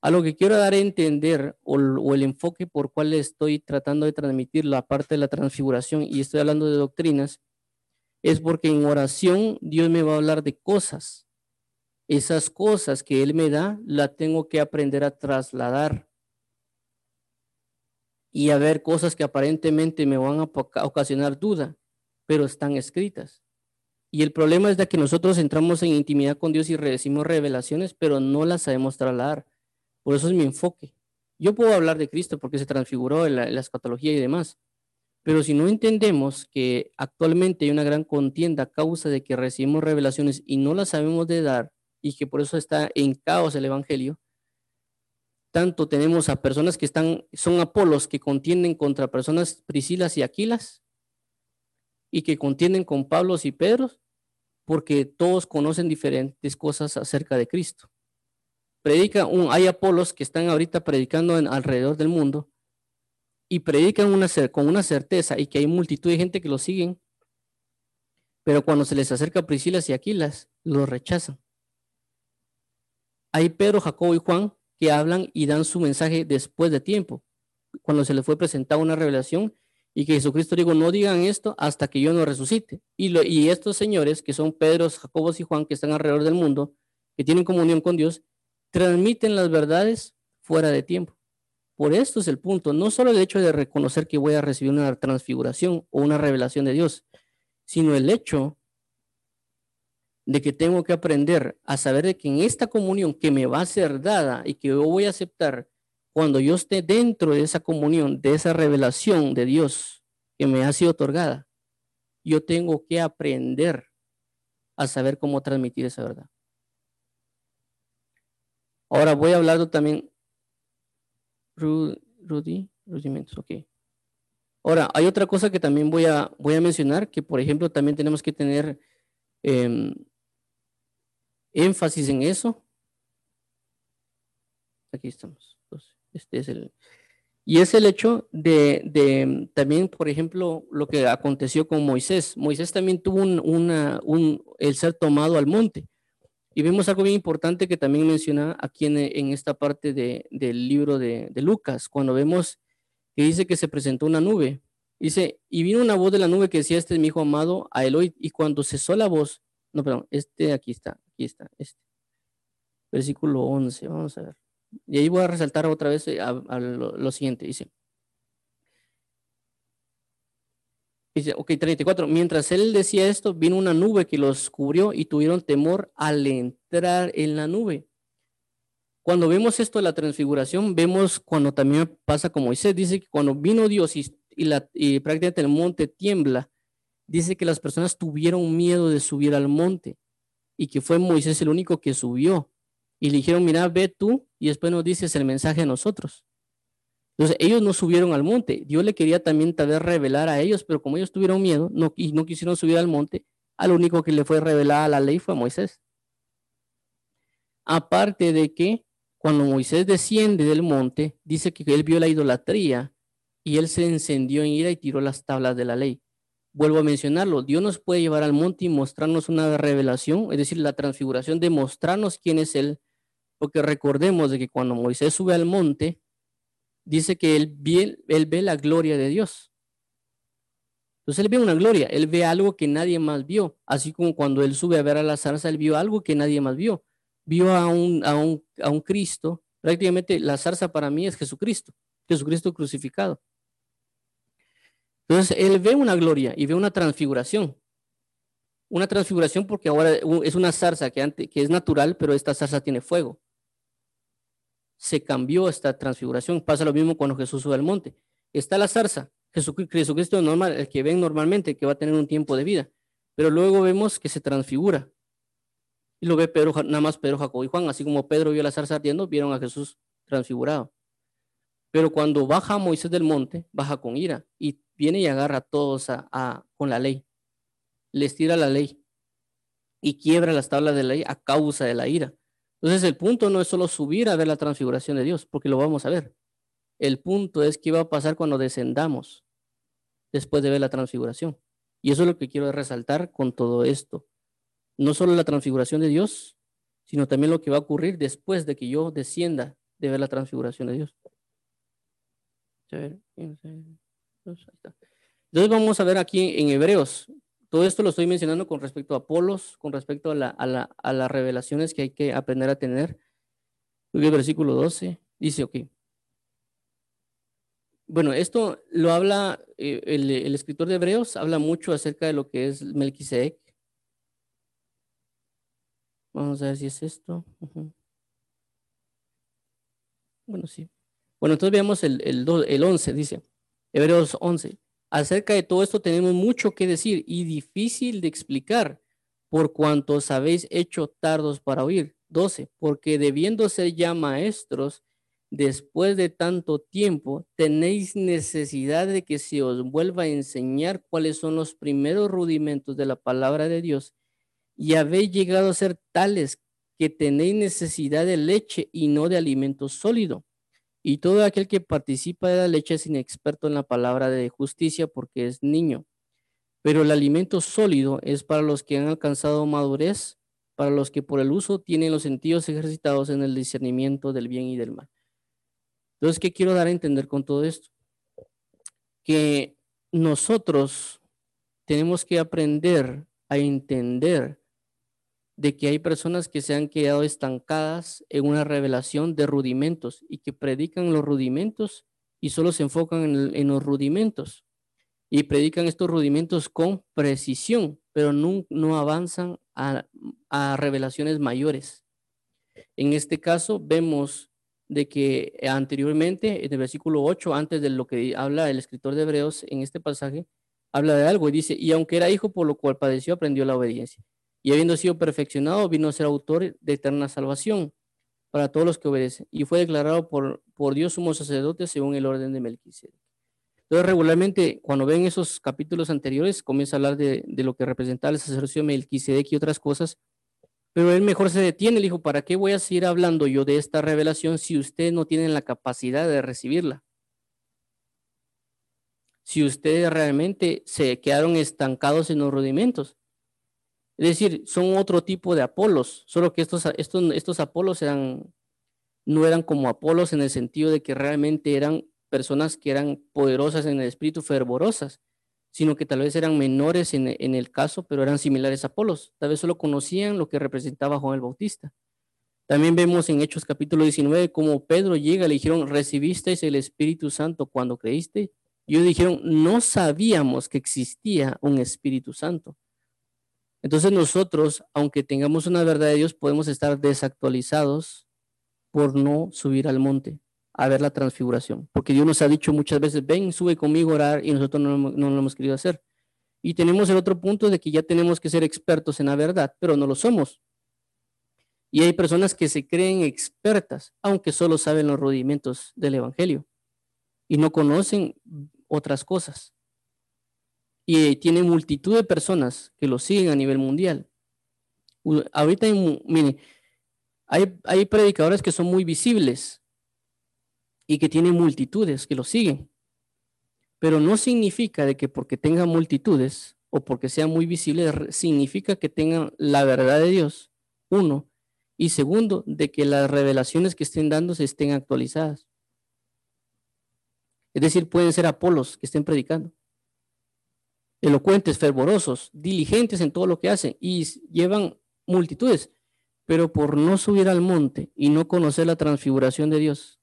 A lo que quiero dar a entender, o, el enfoque por cual estoy tratando de transmitir la parte de la transfiguración, y estoy hablando de doctrinas, es porque en oración Dios me va a hablar de cosas. Esas cosas que Él me da, la tengo que aprender a trasladar y a ver cosas que aparentemente me van a ocasionar duda, pero están escritas. Y el problema es de que nosotros entramos en intimidad con Dios y recibimos revelaciones, pero no las sabemos trasladar. Por eso es mi enfoque. Yo puedo hablar de Cristo porque se transfiguró en la, en escatología y demás, pero si no entendemos que actualmente hay una gran contienda a causa de que recibimos revelaciones y no las sabemos de dar y que por eso está en caos el Evangelio, tanto tenemos a personas que están, son Apolos que contienden contra personas Priscilas y Aquilas y que contienden con Pablos y Pedros porque todos conocen diferentes cosas acerca de Cristo. Predica un, hay Apolos que están ahorita predicando en, alrededor del mundo y predican con una certeza y que hay multitud de gente que lo siguen, pero cuando se les acerca Priscilas y Aquilas, los rechazan. Hay Pedro, Jacobo y Juan que hablan y dan su mensaje después de tiempo, cuando se les fue presentada una revelación y que Jesucristo dijo, no digan esto hasta que yo no resucite. Y, lo, y estos señores, que son Pedro, Jacobos y Juan, que están alrededor del mundo, que tienen comunión con Dios, transmiten las verdades fuera de tiempo. por esto es el punto, no solo el hecho de reconocer que voy a recibir una transfiguración o una revelación de Dios, sino el hecho de que tengo que aprender a saber de que en esta comunión que me va a ser dada y que yo voy a aceptar cuando yo esté dentro de esa comunión, de esa revelación de Dios que me ha sido otorgada, yo tengo que aprender a saber cómo transmitir esa verdad. Ahora voy a hablar también, Rudy, rudimentos, ok. Ahora, hay otra cosa que también voy a, voy a mencionar, que por ejemplo también tenemos que tener em, énfasis en eso. Aquí estamos. Este es el, y es el hecho de, también, por ejemplo, lo que aconteció con Moisés. Moisés también tuvo un, una, un, el ser tomado al monte. Y vemos algo bien importante que también menciona aquí en, esta parte de, del libro de, de, Lucas, cuando vemos que dice que se presentó una nube. Dice, y vino una voz de la nube que decía, este es mi hijo amado, a Eloy. Y cuando cesó la voz, no, perdón, este aquí está, aquí está, este. Versículo 11, vamos a ver. Y ahí voy a resaltar otra vez eh, lo, siguiente. Dice, Dice, ok, 34. Mientras él decía esto, vino una nube que los cubrió y tuvieron temor al entrar en la nube. Cuando vemos esto de la transfiguración, vemos cuando también pasa como Moisés, dice que cuando vino Dios y prácticamente el monte tiembla, dice que las personas tuvieron miedo de subir al monte y que fue Moisés el único que subió. Y le dijeron, mira, ve tú y después nos dices el mensaje a nosotros. Entonces, ellos no subieron al monte. Dios le quería también tal vez revelar a ellos, pero como ellos tuvieron miedo no, y no quisieron subir al monte, al único que le fue revelada la ley fue Moisés. Aparte de que cuando Moisés desciende del monte, dice que él vio la idolatría y él se encendió en ira y tiró las tablas de la ley. Vuelvo a mencionarlo, Dios nos puede llevar al monte y mostrarnos una revelación, es decir, la transfiguración de mostrarnos quién es Él, porque recordemos de que cuando Moisés sube al monte, dice que él ve, la gloria de Dios. Entonces él ve una gloria, él ve algo que nadie más vio, así como cuando él sube a ver a la zarza, él vio algo que nadie más vio. Vio a un, a un, a un Cristo, prácticamente la zarza para mí es Jesucristo, Jesucristo crucificado. Entonces él ve una gloria y ve una transfiguración. Una transfiguración porque ahora es una zarza que es natural, pero esta zarza tiene fuego se cambió esta transfiguración. Pasa lo mismo cuando Jesús sube al monte. Está la zarza, Jesucristo normal, el que ven normalmente, que va a tener un tiempo de vida. Pero luego vemos que se transfigura. Y lo ve Pedro, nada más Pedro, Jacob y Juan. Así como Pedro vio la zarza ardiendo, vieron a Jesús transfigurado. Pero cuando baja Moisés del monte, baja con ira y viene y agarra a todos a, con la ley. Les tira la ley y quiebra las tablas de la ley a causa de la ira. Entonces el punto no es solo subir a ver la transfiguración de Dios, porque lo vamos a ver. El punto es qué va a pasar cuando descendamos después de ver la transfiguración. Y eso es lo que quiero resaltar con todo esto. No solo la transfiguración de Dios, sino también lo que va a ocurrir después de que yo descienda de ver la transfiguración de Dios. Entonces vamos a ver aquí en Hebreos, todo esto lo estoy mencionando con respecto a Apolos, con respecto a, las revelaciones que hay que aprender a tener. El versículo 12 dice, ok. Bueno, esto lo habla, eh, el, escritor de Hebreos habla mucho acerca de lo que es Melquisedec. Vamos a ver si es esto. Bueno, sí. Bueno, entonces veamos el, el, el 11, dice. Hebreos 11. Acerca de todo esto tenemos mucho que decir y difícil de explicar, por cuanto os habéis hecho tardos para oír. 12. Porque debiendo ser ya maestros, después de tanto tiempo, tenéis necesidad de que se os vuelva a enseñar cuáles son los primeros rudimentos de la palabra de Dios, y habéis llegado a ser tales que tenéis necesidad de leche y no de alimento sólido y todo aquel que participa de la leche es inexperto en la palabra de justicia porque es niño. Pero el alimento sólido es para los que han alcanzado madurez, para los que por el uso tienen los sentidos ejercitados en el discernimiento del bien y del mal. Entonces, ¿qué quiero dar a entender con todo esto? Que nosotros tenemos que aprender a entender de que hay personas que se han quedado estancadas en una revelación de rudimentos y que predican los rudimentos y solo se enfocan en, los rudimentos y predican estos rudimentos con precisión, pero no, no avanzan a, a revelaciones mayores. En este caso vemos de que anteriormente, en el versículo 8, antes de lo que habla el escritor de Hebreos en este pasaje, habla de algo y dice, y aunque era hijo por lo cual padeció, aprendió la obediencia. Y habiendo sido perfeccionado, vino a ser autor de eterna salvación para todos los que obedecen. Y fue declarado por, por Dios sumo sacerdote según el orden de Melquisedec. Entonces, regularmente, cuando ven esos capítulos anteriores, comienza a hablar de, de lo que representaba el sacerdocio de Melquisedec y otras cosas, pero él mejor se detiene, le dijo, ¿para qué voy a seguir hablando yo de esta revelación si ustedes no tienen la capacidad de recibirla? Si ustedes realmente se quedaron estancados en los rudimentos. Es decir, son otro tipo de Apolos, solo que estos, estos, estos Apolos no eran como Apolos en el sentido de que realmente eran personas que eran poderosas en el espíritu, fervorosas, sino que tal vez eran menores en, el caso, pero eran similares a Apolos. Tal vez solo conocían lo que representaba Juan el Bautista. También vemos en Hechos capítulo 19 como Pedro llega, le dijeron, ¿recibisteis el Espíritu Santo cuando creíste? Y ellos dijeron, no sabíamos que existía un Espíritu Santo. Entonces nosotros, aunque tengamos una verdad de Dios, podemos estar desactualizados por no subir al monte a ver la transfiguración, porque Dios nos ha dicho muchas veces, ven, sube conmigo a orar y nosotros no, lo hemos querido hacer. Y tenemos el otro punto de que ya tenemos que ser expertos en la verdad, pero no lo somos. Y hay personas que se creen expertas, aunque solo saben los rudimentos del Evangelio y no conocen otras cosas. Y tiene multitud de personas que lo siguen a nivel mundial. Ahorita, mire, hay, hay predicadores que son muy visibles, y que tiene multitudes que lo siguen. Pero no significa de que porque tengan multitudes o porque sean muy visibles, significa que tengan la verdad de Dios, uno. Y segundo, de que las revelaciones que estén dando se estén actualizadas. Es decir, pueden ser Apolos que estén predicando. Elocuentes, fervorosos, diligentes en todo lo que hacen y llevan multitudes. Pero por no subir al monte y no conocer la transfiguración de Dios,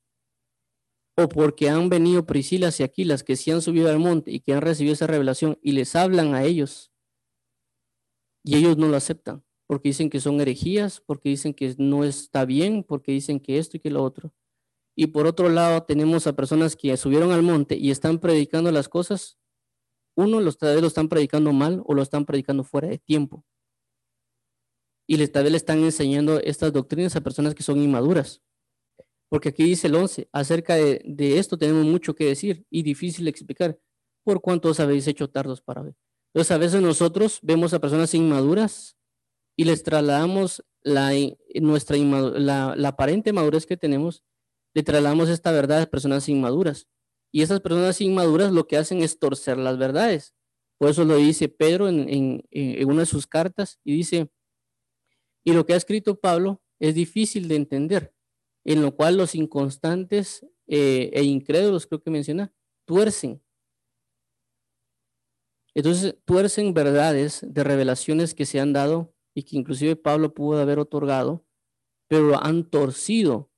o porque han venido Priscilas y Aquilas que se han subido al monte y que han recibido esa revelación y les hablan a ellos y ellos no lo aceptan porque dicen que son herejías, porque dicen que no está bien, porque dicen que esto y que lo otro. Y por otro lado tenemos a personas que subieron al monte y están predicando las cosas. Uno, los tal lo están predicando mal o lo están predicando fuera de tiempo. Y les, tal están enseñando estas doctrinas a personas que son inmaduras. Porque aquí dice el 11, acerca de, esto tenemos mucho que decir y difícil explicar, por cuánto os habéis hecho tardos para ver. Entonces a veces nosotros vemos a personas inmaduras y les trasladamos la, nuestra la aparente madurez que tenemos, le trasladamos esta verdad a personas inmaduras. Y esas personas inmaduras lo que hacen es torcer las verdades. Por eso lo dice Pedro en, en, una de sus cartas y dice, y lo que ha escrito Pablo es difícil de entender en lo cual los inconstantes eh, e incrédulos, creo que menciona, tuercen. Entonces, tuercen verdades de revelaciones que se han dado y que inclusive Pablo pudo haber otorgado, pero han torcido.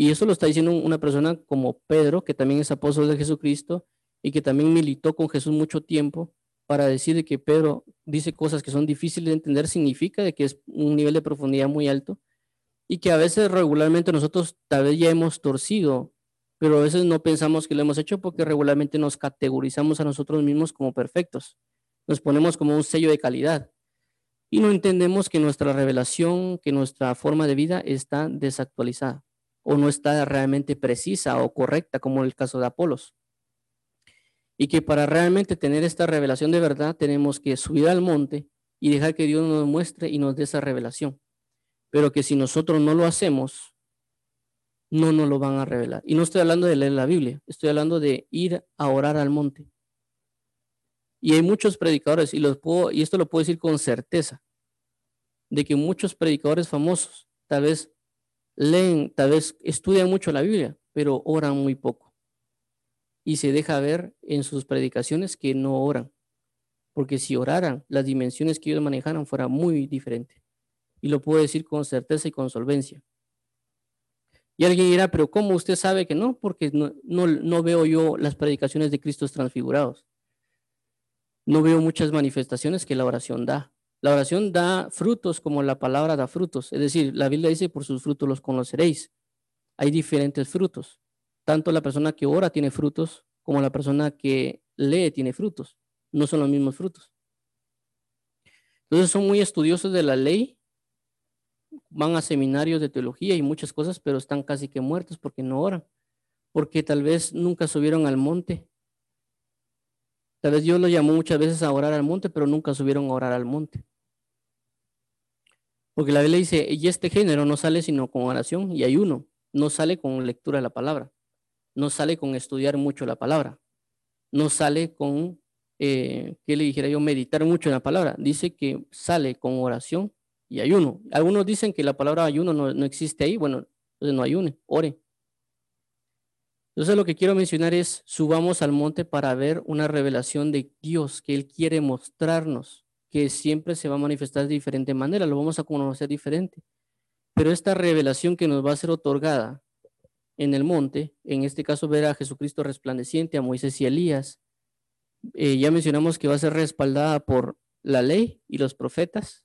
Y eso lo está diciendo una persona como Pedro, que también es apóstol de Jesucristo y que también militó con Jesús mucho tiempo para decir que Pedro dice cosas que son difíciles de entender, significa de que es un nivel de profundidad muy alto y que a veces regularmente nosotros tal vez ya hemos torcido, pero a veces no pensamos que lo hemos hecho porque regularmente nos categorizamos a nosotros mismos como perfectos. Nos ponemos como un sello de calidad y no entendemos que nuestra revelación, que nuestra forma de vida está desactualizada o no está realmente precisa o correcta como en el caso de Apolos. Y que para realmente tener esta revelación de verdad tenemos que subir al monte y dejar que Dios nos muestre y nos dé esa revelación pero que si nosotros no lo hacemos, no nos lo van a revelar. Y no estoy hablando de leer la Biblia, estoy hablando de ir a orar al monte. Y hay muchos predicadores, y, puedo, y esto lo puedo decir con certeza, de que muchos predicadores famosos tal vez leen, tal vez estudian mucho la Biblia, pero oran muy poco. Y se deja ver en sus predicaciones que no oran, porque si oraran, las dimensiones que ellos manejaran fuera muy diferente y lo puedo decir con certeza y con solvencia. Y alguien dirá, pero ¿cómo usted sabe que no? Porque no, no, veo yo las predicaciones de Cristos transfigurados. No veo muchas manifestaciones que la oración da. La oración da frutos como la palabra da frutos. Es decir, la Biblia dice, por sus frutos los conoceréis. Hay diferentes frutos. Tanto la persona que ora tiene frutos como la persona que lee tiene frutos. No son los mismos frutos. Entonces son muy estudiosos de la ley, van a seminarios de teología y muchas cosas, pero están casi que muertos porque no oran, porque tal vez nunca subieron al monte. Tal vez Dios los llamó muchas veces a orar al monte, pero nunca subieron a orar al monte. Porque la Biblia dice, y este género no sale sino con oración y ayuno, no sale con lectura de la palabra, no sale con estudiar mucho la palabra, no sale con eh, ¿qué le dijera yo? Meditar mucho en la palabra. Dice que sale con oración y ayuno. Algunos dicen que la palabra ayuno no, existe ahí. Bueno, entonces no ayune, ore. Entonces lo que quiero mencionar es, subamos al monte para ver una revelación de Dios que Él quiere mostrarnos, que siempre se va a manifestar de diferente manera, lo vamos a conocer diferente. Pero esta revelación que nos va a ser otorgada en el monte, en este caso ver a Jesucristo resplandeciente, a Moisés y Elías, eh, ya mencionamos que va a ser respaldada por la ley y los profetas.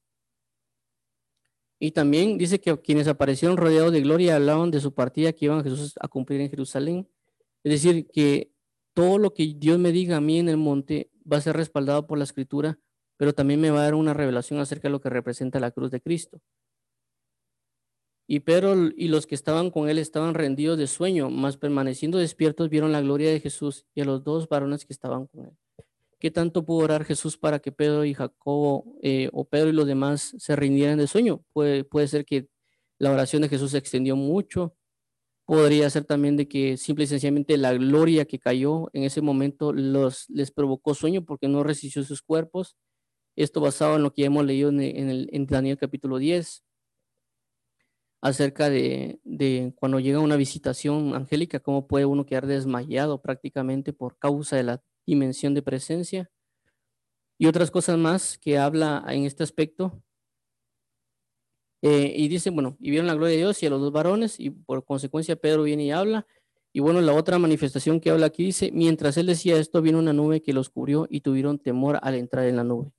Y también dice que quienes aparecieron rodeados de gloria hablaban de su partida que iban Jesús a cumplir en Jerusalén. Es decir, que todo lo que Dios me diga a mí en el monte va a ser respaldado por la escritura, pero también me va a dar una revelación acerca de lo que representa la cruz de Cristo. Y Pedro y los que estaban con él estaban rendidos de sueño, mas permaneciendo despiertos vieron la gloria de Jesús y a los dos varones que estaban con él. ¿Qué tanto pudo orar Jesús para que Pedro y Jacobo eh, o Pedro y los demás se rindieran de sueño? Puede, ser que la oración de Jesús se extendió mucho. Podría ser también de que simple y sencillamente la gloria que cayó en ese momento los, les provocó sueño porque no resistió sus cuerpos. Esto basado en lo que hemos leído en, el, Daniel capítulo 10 acerca de, de, cuando llega una visitación angélica, cómo puede uno quedar desmayado prácticamente por causa de la dimensión de presencia y otras cosas más que habla en este aspecto. Eh, y dice, bueno, y vieron la gloria de Dios y a los dos varones, y por consecuencia Pedro viene y habla. Y bueno, la otra manifestación que habla aquí dice, mientras él decía esto, vino una nube que los cubrió y tuvieron temor al entrar en la nube.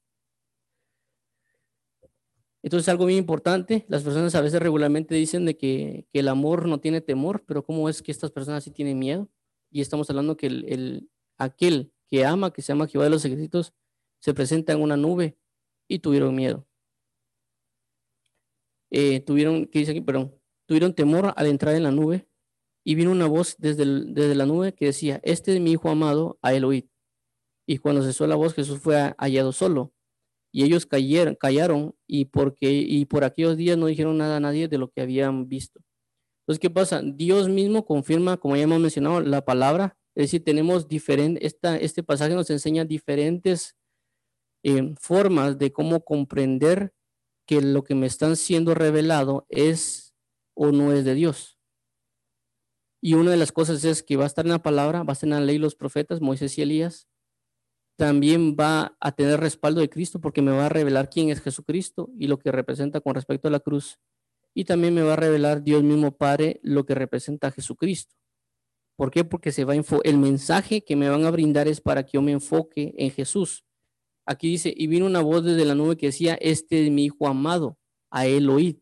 Entonces, algo muy importante, las personas a veces regularmente dicen de que, el amor no tiene temor, pero ¿cómo es que estas personas sí tienen miedo? Y estamos hablando que el, aquel que ama, que se llama Jehová de los ejércitos, se presenta en una nube y tuvieron miedo. Eh, tuvieron, ¿qué dice aquí? Perdón, tuvieron temor al entrar en la nube y vino una voz desde, desde la nube que decía, este es mi hijo amado, a él oíd. Y cuando cesó la voz, Jesús fue hallado solo. Y ellos cayeron, callaron y, porque, y por aquellos días no dijeron nada a nadie de lo que habían visto. Entonces, ¿qué pasa? Dios mismo confirma, como ya hemos mencionado, la palabra es decir, tenemos diferentes, este pasaje nos enseña diferentes eh, formas de cómo comprender que lo que me están siendo revelado es o no es de Dios. Y una de las cosas es que va a estar en la palabra, va a estar en la ley los profetas, Moisés y Elías. También va a tener respaldo de Cristo porque me va a revelar quién es Jesucristo y lo que representa con respecto a la cruz. Y también me va a revelar Dios mismo Padre lo que representa a Jesucristo. ¿Por qué? Porque se va el mensaje que me van a brindar es para que yo me enfoque en Jesús. Aquí dice, y vino una voz desde la nube que decía, este es mi hijo amado, a él oíd.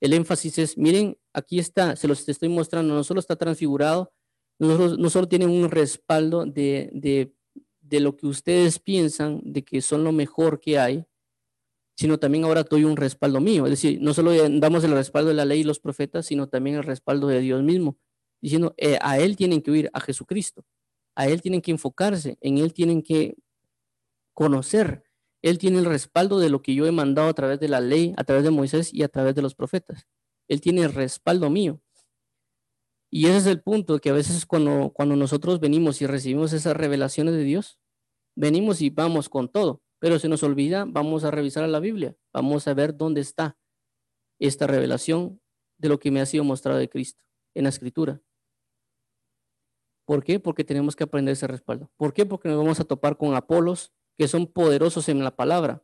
El énfasis es, miren, aquí está, se los estoy mostrando, no solo está transfigurado, no solo, tienen un respaldo de, de, de lo que ustedes piensan, de que son lo mejor que hay, sino también ahora doy un respaldo mío. Es decir, no solo damos el respaldo de la ley y los profetas, sino también el respaldo de Dios mismo diciendo, eh, a Él tienen que oír, a Jesucristo, a Él tienen que enfocarse, en Él tienen que conocer. Él tiene el respaldo de lo que yo he mandado a través de la ley, a través de Moisés y a través de los profetas. Él tiene el respaldo mío. Y ese es el punto, que a veces cuando, cuando nosotros venimos y recibimos esas revelaciones de Dios, venimos y vamos con todo, pero se nos olvida, vamos a revisar la Biblia, vamos a ver dónde está esta revelación de lo que me ha sido mostrado de Cristo en la escritura. ¿Por qué? Porque tenemos que aprender ese respaldo. ¿Por qué? Porque nos vamos a topar con Apolos que son poderosos en la palabra.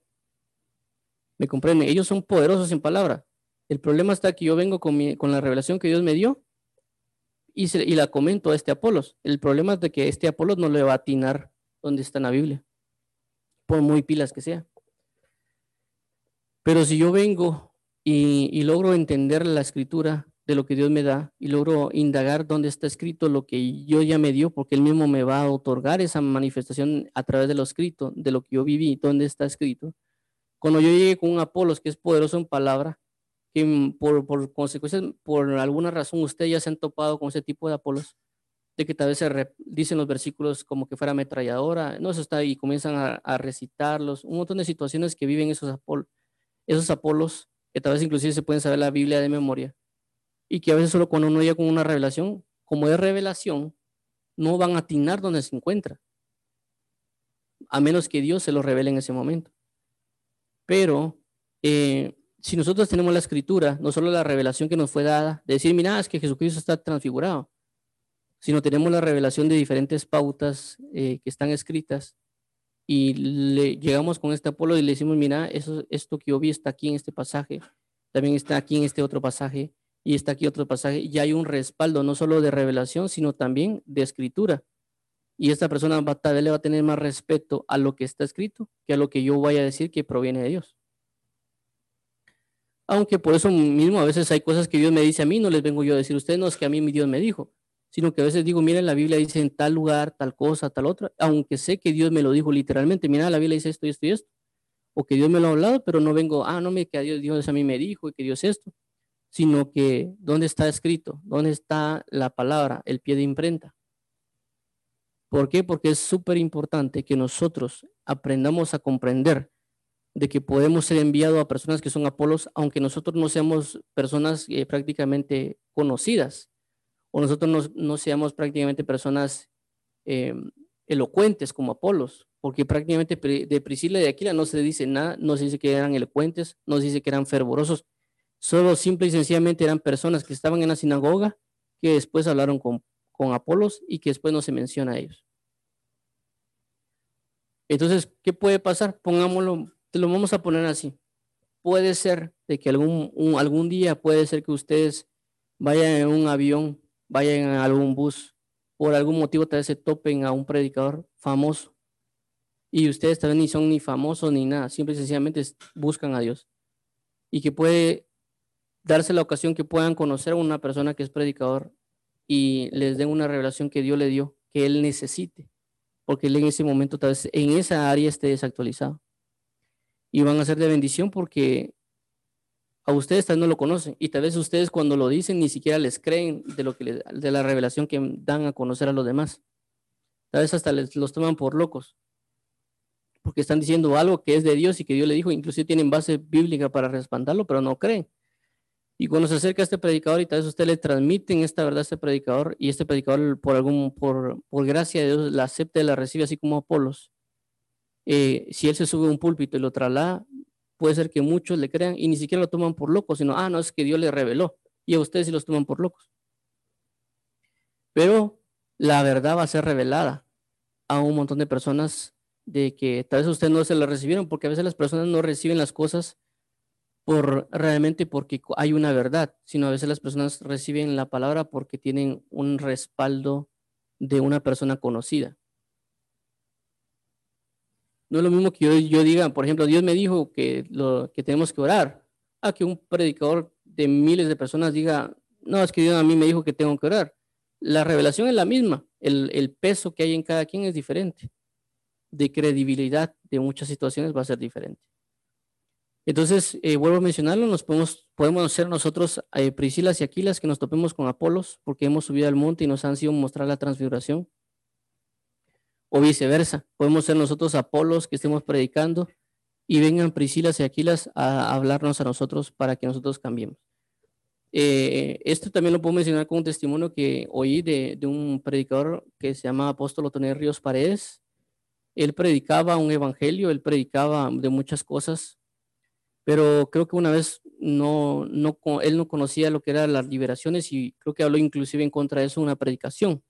¿Me comprenden? Ellos son poderosos en palabra. El problema está que yo vengo con, con la revelación que Dios me dio y, la comento a este Apolos. El problema es de que este Apolos no le va a atinar donde está en la Biblia, por muy pilas que sea. Pero si yo vengo y, logro entender la escritura de lo que Dios me da y logro indagar dónde está escrito lo que yo ya me dio, porque Él mismo me va a otorgar esa manifestación a través de lo escrito, de lo que yo viví, dónde está escrito. Cuando yo llegué con un Apolos que es poderoso en palabra, que por, por consecuencias, por alguna razón, ustedes ya se han topado con ese tipo de Apolos, de que tal vez se dicen los versículos como que fuera ametralladora, no, eso está ahí, comienzan a, a recitarlos, un montón de situaciones que viven esos, Apol esos Apolos, que tal vez inclusive se pueden saber la Biblia de memoria y que a veces solo cuando uno llega con una revelación, como es revelación, no van a atinar donde se encuentra, a menos que Dios se lo revele en ese momento. Pero eh, si nosotros tenemos la escritura, no solo la revelación que nos fue dada, de decir, mira, es que Jesucristo está transfigurado, sino tenemos la revelación de diferentes pautas eh, que están escritas y le llegamos con este Apolo y le decimos, mira, eso, esto que yo vi está aquí en este pasaje, también está aquí en este otro pasaje, y está aquí otro pasaje, y hay un respaldo no solo de revelación, sino también de escritura. Y esta persona va, tal vez va a tener más respeto a lo que está escrito que a lo que yo vaya a decir que proviene de Dios. Aunque por eso mismo a veces hay cosas que Dios me dice a mí, no les vengo yo a decir a ustedes, no es que a mí mi Dios me dijo, sino que a veces digo, mira, la Biblia dice en tal lugar, tal cosa, tal otra, aunque sé que Dios me lo dijo literalmente, mira, la Biblia dice esto y esto y esto, o que Dios me lo ha hablado, pero no vengo, ah, no me que Dios, Dios a mí me dijo y que Dios esto sino que dónde está escrito, dónde está la palabra, el pie de imprenta. ¿Por qué? Porque es súper importante que nosotros aprendamos a comprender de que podemos ser enviados a personas que son Apolos, aunque nosotros no seamos personas eh, prácticamente conocidas, o nosotros no, seamos prácticamente personas eh, elocuentes como Apolos, porque prácticamente de Priscila y de Aquila no se dice nada, no se dice que eran elocuentes, no se dice que eran fervorosos, Solo simple y sencillamente eran personas que estaban en la sinagoga, que después hablaron con, con Apolos y que después no se menciona a ellos. Entonces, ¿qué puede pasar? Pongámoslo, lo vamos a poner así. Puede ser de que algún, algún día puede ser que ustedes vayan en un avión, vayan en algún bus, por algún motivo tal vez se topen a un predicador famoso y ustedes también ni son ni famosos ni nada, simple y sencillamente buscan a Dios. Y que puede darse la ocasión que puedan conocer a una persona que es predicador y les den una revelación que Dios le dio, que él necesite, porque él en ese momento tal vez en esa área esté desactualizado. Y van a ser de bendición porque a ustedes tal no lo conocen y tal vez ustedes cuando lo dicen ni siquiera les creen de lo que de la revelación que dan a conocer a los demás. Tal vez hasta les los toman por locos porque están diciendo algo que es de Dios y que Dios le dijo, inclusive tienen base bíblica para respaldarlo, pero no creen. Y cuando se acerca a este predicador y tal vez usted le transmiten esta verdad a este predicador y este predicador por algún, por, por gracia de Dios la acepta y la recibe así como Apolos, eh, si él se sube a un púlpito y lo traslada, puede ser que muchos le crean y ni siquiera lo toman por loco, sino, ah, no, es que Dios le reveló y a ustedes sí los toman por locos. Pero la verdad va a ser revelada a un montón de personas de que tal vez ustedes no se la recibieron, porque a veces las personas no reciben las cosas por realmente porque hay una verdad, sino a veces las personas reciben la palabra porque tienen un respaldo de una persona conocida. No es lo mismo que yo, diga, por ejemplo, Dios me dijo que, lo, que tenemos que orar, a que un predicador de miles de personas diga, no, es que Dios a mí me dijo que tengo que orar. La revelación es la misma, el, el peso que hay en cada quien es diferente. De credibilidad de muchas situaciones va a ser diferente. Entonces, eh, vuelvo a mencionarlo, nos podemos, podemos ser nosotros eh, Priscilas y Aquilas que nos topemos con Apolos porque hemos subido al monte y nos han sido mostrar la transfiguración. O viceversa, podemos ser nosotros Apolos que estemos predicando y vengan Priscilas y Aquilas a, hablarnos a nosotros para que nosotros cambiemos. Eh, esto también lo puedo mencionar con un testimonio que oí de, de un predicador que se llama Apóstol Otonel Ríos Paredes. Él predicaba un evangelio, él predicaba de muchas cosas, pero creo que una vez no, no, él no conocía lo que eran las liberaciones y creo que habló inclusive en contra de eso una predicación.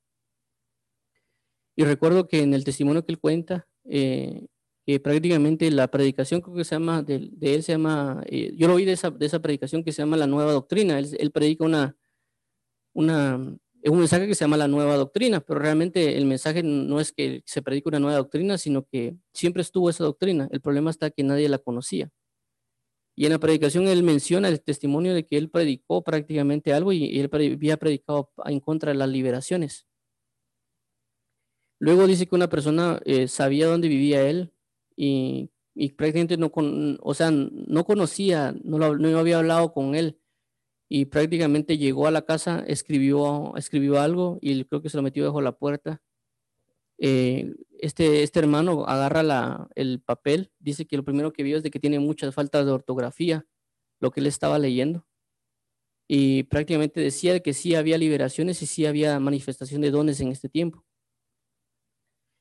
Y recuerdo que en el testimonio que él cuenta, eh, que prácticamente la predicación creo que se llama, de, él se llama, eh, yo lo oí de esa, de esa predicación que se llama la nueva doctrina, él, predica una, una, es un mensaje que se llama la nueva doctrina, pero realmente el mensaje no es que se predique una nueva doctrina, sino que siempre estuvo esa doctrina. El problema está que nadie la conocía. Y en la predicación él menciona el testimonio de que él predicó prácticamente algo y él había predicado en contra de las liberaciones. Luego dice que una persona eh, sabía dónde vivía él y, prácticamente no, o sea, no conocía, no, había hablado con él y prácticamente llegó a la casa, escribió, escribió algo y creo que se lo metió bajo la puerta. Eh, este, este hermano agarra el papel, dice que lo primero que vio es de que tiene muchas faltas de ortografía, lo que él estaba leyendo. Y prácticamente decía que sí había liberaciones y sí había manifestación de dones en este tiempo.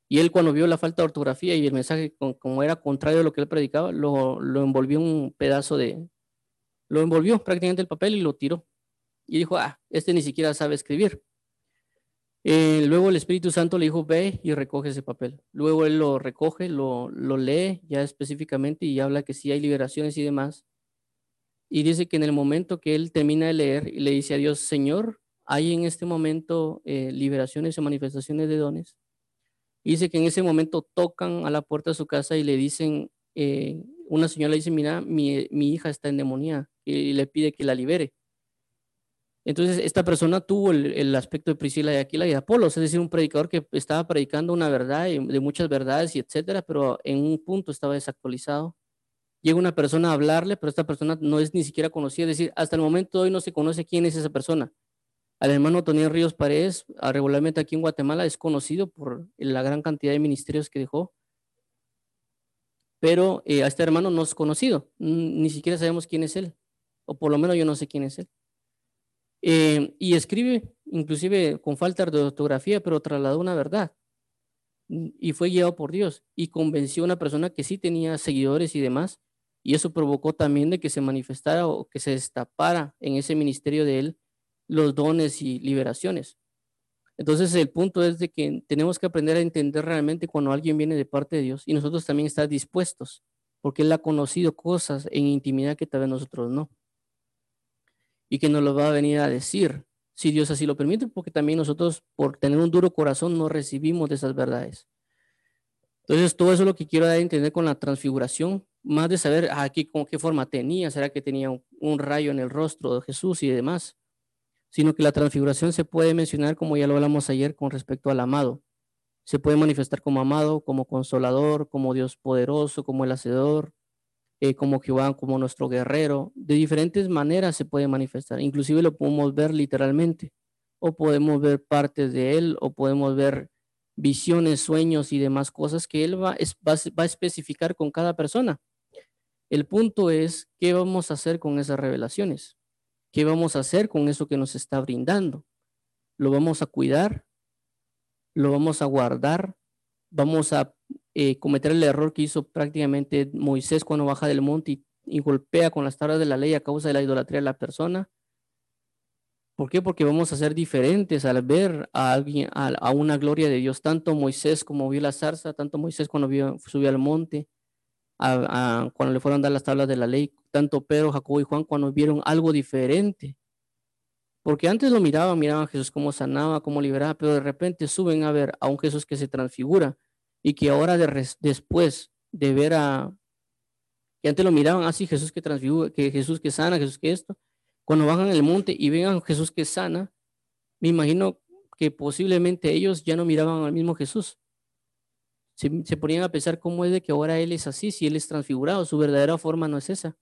Y él cuando vio la falta de ortografía y el mensaje como era contrario a lo que él predicaba, lo, lo envolvió un pedazo de, lo envolvió prácticamente el papel y lo tiró. Y dijo, ah, este ni siquiera sabe escribir. Eh, luego el Espíritu Santo le dijo, ve y recoge ese papel. Luego él lo recoge, lo, lo lee ya específicamente y habla que sí hay liberaciones y demás. Y dice que en el momento que él termina de leer y le dice a Dios, Señor, hay en este momento eh, liberaciones o manifestaciones de dones. Y dice que en ese momento tocan a la puerta de su casa y le dicen, eh, una señora le dice, mira, mi, mi hija está endemoniada y le pide que la libere. Entonces, esta persona tuvo el, aspecto de Priscila y Aquila y de Apolos, es decir, un predicador que estaba predicando una verdad de muchas verdades y etcétera, pero en un punto estaba desactualizado. Llega una persona a hablarle, pero esta persona no es ni siquiera conocida, es decir, hasta el momento de hoy no se conoce quién es esa persona. Al hermano Tony Ríos Paredes, regularmente aquí en Guatemala, es conocido por la gran cantidad de ministerios que dejó, pero eh, a este hermano no es conocido, ni siquiera sabemos quién es él o por lo menos yo no sé quién es él. Eh, y escribe, inclusive con falta de ortografía, pero trasladó una verdad. Y fue guiado por Dios y convenció a una persona que sí tenía seguidores y demás. Y eso provocó también de que se manifestara o que se destapara en ese ministerio de él los dones y liberaciones. Entonces el punto es de que tenemos que aprender a entender realmente cuando alguien viene de parte de Dios y nosotros también estar dispuestos, porque Él ha conocido cosas en intimidad que tal vez nosotros no y que nos lo va a venir a decir, si Dios así lo permite, porque también nosotros, por tener un duro corazón, no recibimos de esas verdades. Entonces, todo eso es lo que quiero dar a entender con la transfiguración, más de saber aquí con qué forma tenía, será que tenía un, rayo en el rostro de Jesús y demás, sino que la transfiguración se puede mencionar, como ya lo hablamos ayer, con respecto al amado. Se puede manifestar como amado, como consolador, como Dios poderoso, como el hacedor, eh, como Jehová, como nuestro guerrero. De diferentes maneras se puede manifestar. Inclusive lo podemos ver literalmente, o podemos ver partes de él, o podemos ver visiones, sueños y demás cosas que él va, va a especificar con cada persona. El punto es, ¿qué vamos a hacer con esas revelaciones? ¿Qué vamos a hacer con eso que nos está brindando? ¿Lo vamos a cuidar? ¿Lo vamos a guardar? ¿Vamos a eh, cometer el error que hizo prácticamente Moisés cuando baja del monte y, golpea con las tablas de la ley a causa de la idolatría de la persona. ¿Por qué? Porque vamos a ser diferentes al ver a alguien, a, una gloria de Dios. Tanto Moisés como vio la zarza, tanto Moisés cuando subió al monte, cuando le fueron a dar las tablas de la ley, tanto Pedro, Jacobo y Juan cuando vieron algo diferente. Porque antes lo miraban, miraban a Jesús cómo sanaba, cómo liberaba, pero de repente suben a ver a un Jesús que se transfigura y que ahora después de ver a, que antes lo miraban así, ah, Jesús que transfigura, que Jesús que sana, Jesús que esto, cuando bajan el monte y ven a Jesús que sana, me imagino que posiblemente ellos ya no miraban al mismo Jesús. Se, ponían a pensar cómo es de que ahora Él es así, si Él es transfigurado, su verdadera forma no es esa.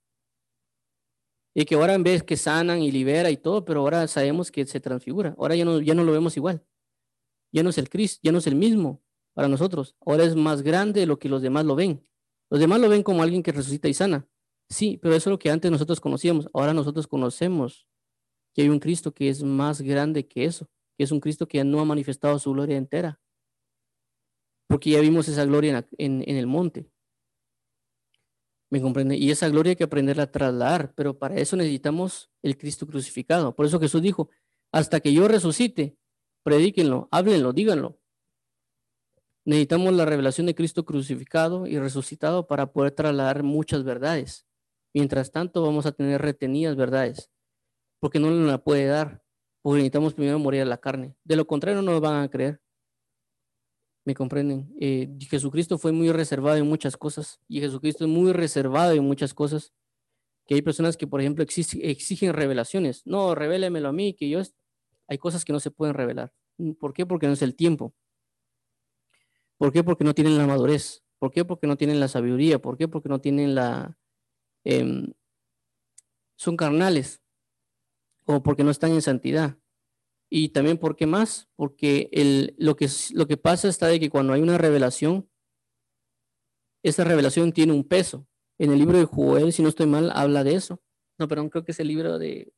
Y que ahora en vez que sanan y libera y todo, pero ahora sabemos que se transfigura. Ahora ya no, ya no lo vemos igual. Ya no es el Cristo, ya no es el mismo para nosotros. Ahora es más grande de lo que los demás lo ven. Los demás lo ven como alguien que resucita y sana. Sí, pero eso es lo que antes nosotros conocíamos. Ahora nosotros conocemos que hay un Cristo que es más grande que eso, que es un Cristo que no ha manifestado su gloria entera. Porque ya vimos esa gloria en, el monte. ¿Me comprende? Y esa gloria hay que aprenderla a trasladar, pero para eso necesitamos el Cristo crucificado. Por eso Jesús dijo, hasta que yo resucite, predíquenlo, háblenlo, díganlo. Necesitamos la revelación de Cristo crucificado y resucitado para poder trasladar muchas verdades. Mientras tanto, vamos a tener retenidas verdades, porque no nos la puede dar, porque necesitamos primero morir a la carne. De lo contrario, no nos van a creer. ¿Me comprenden? Eh, Jesucristo fue muy reservado en muchas cosas, y Jesucristo es muy reservado en muchas cosas. Que hay personas que, por ejemplo, exigen, revelaciones. No, revélemelo a mí, que yo... Hay cosas que no se pueden revelar. ¿Por qué? Porque no es el tiempo. ¿Por qué? Porque no tienen la madurez. ¿Por qué? Porque no tienen la sabiduría. ¿Por qué? Porque no tienen la... Em, son carnales. O porque no están en santidad. Y también, ¿por qué más? Porque el, lo, que, lo que pasa está de que cuando hay una revelación, esa revelación tiene un peso. En el libro de Joel, si no estoy mal, habla de eso. No, perdón, creo que es el libro de...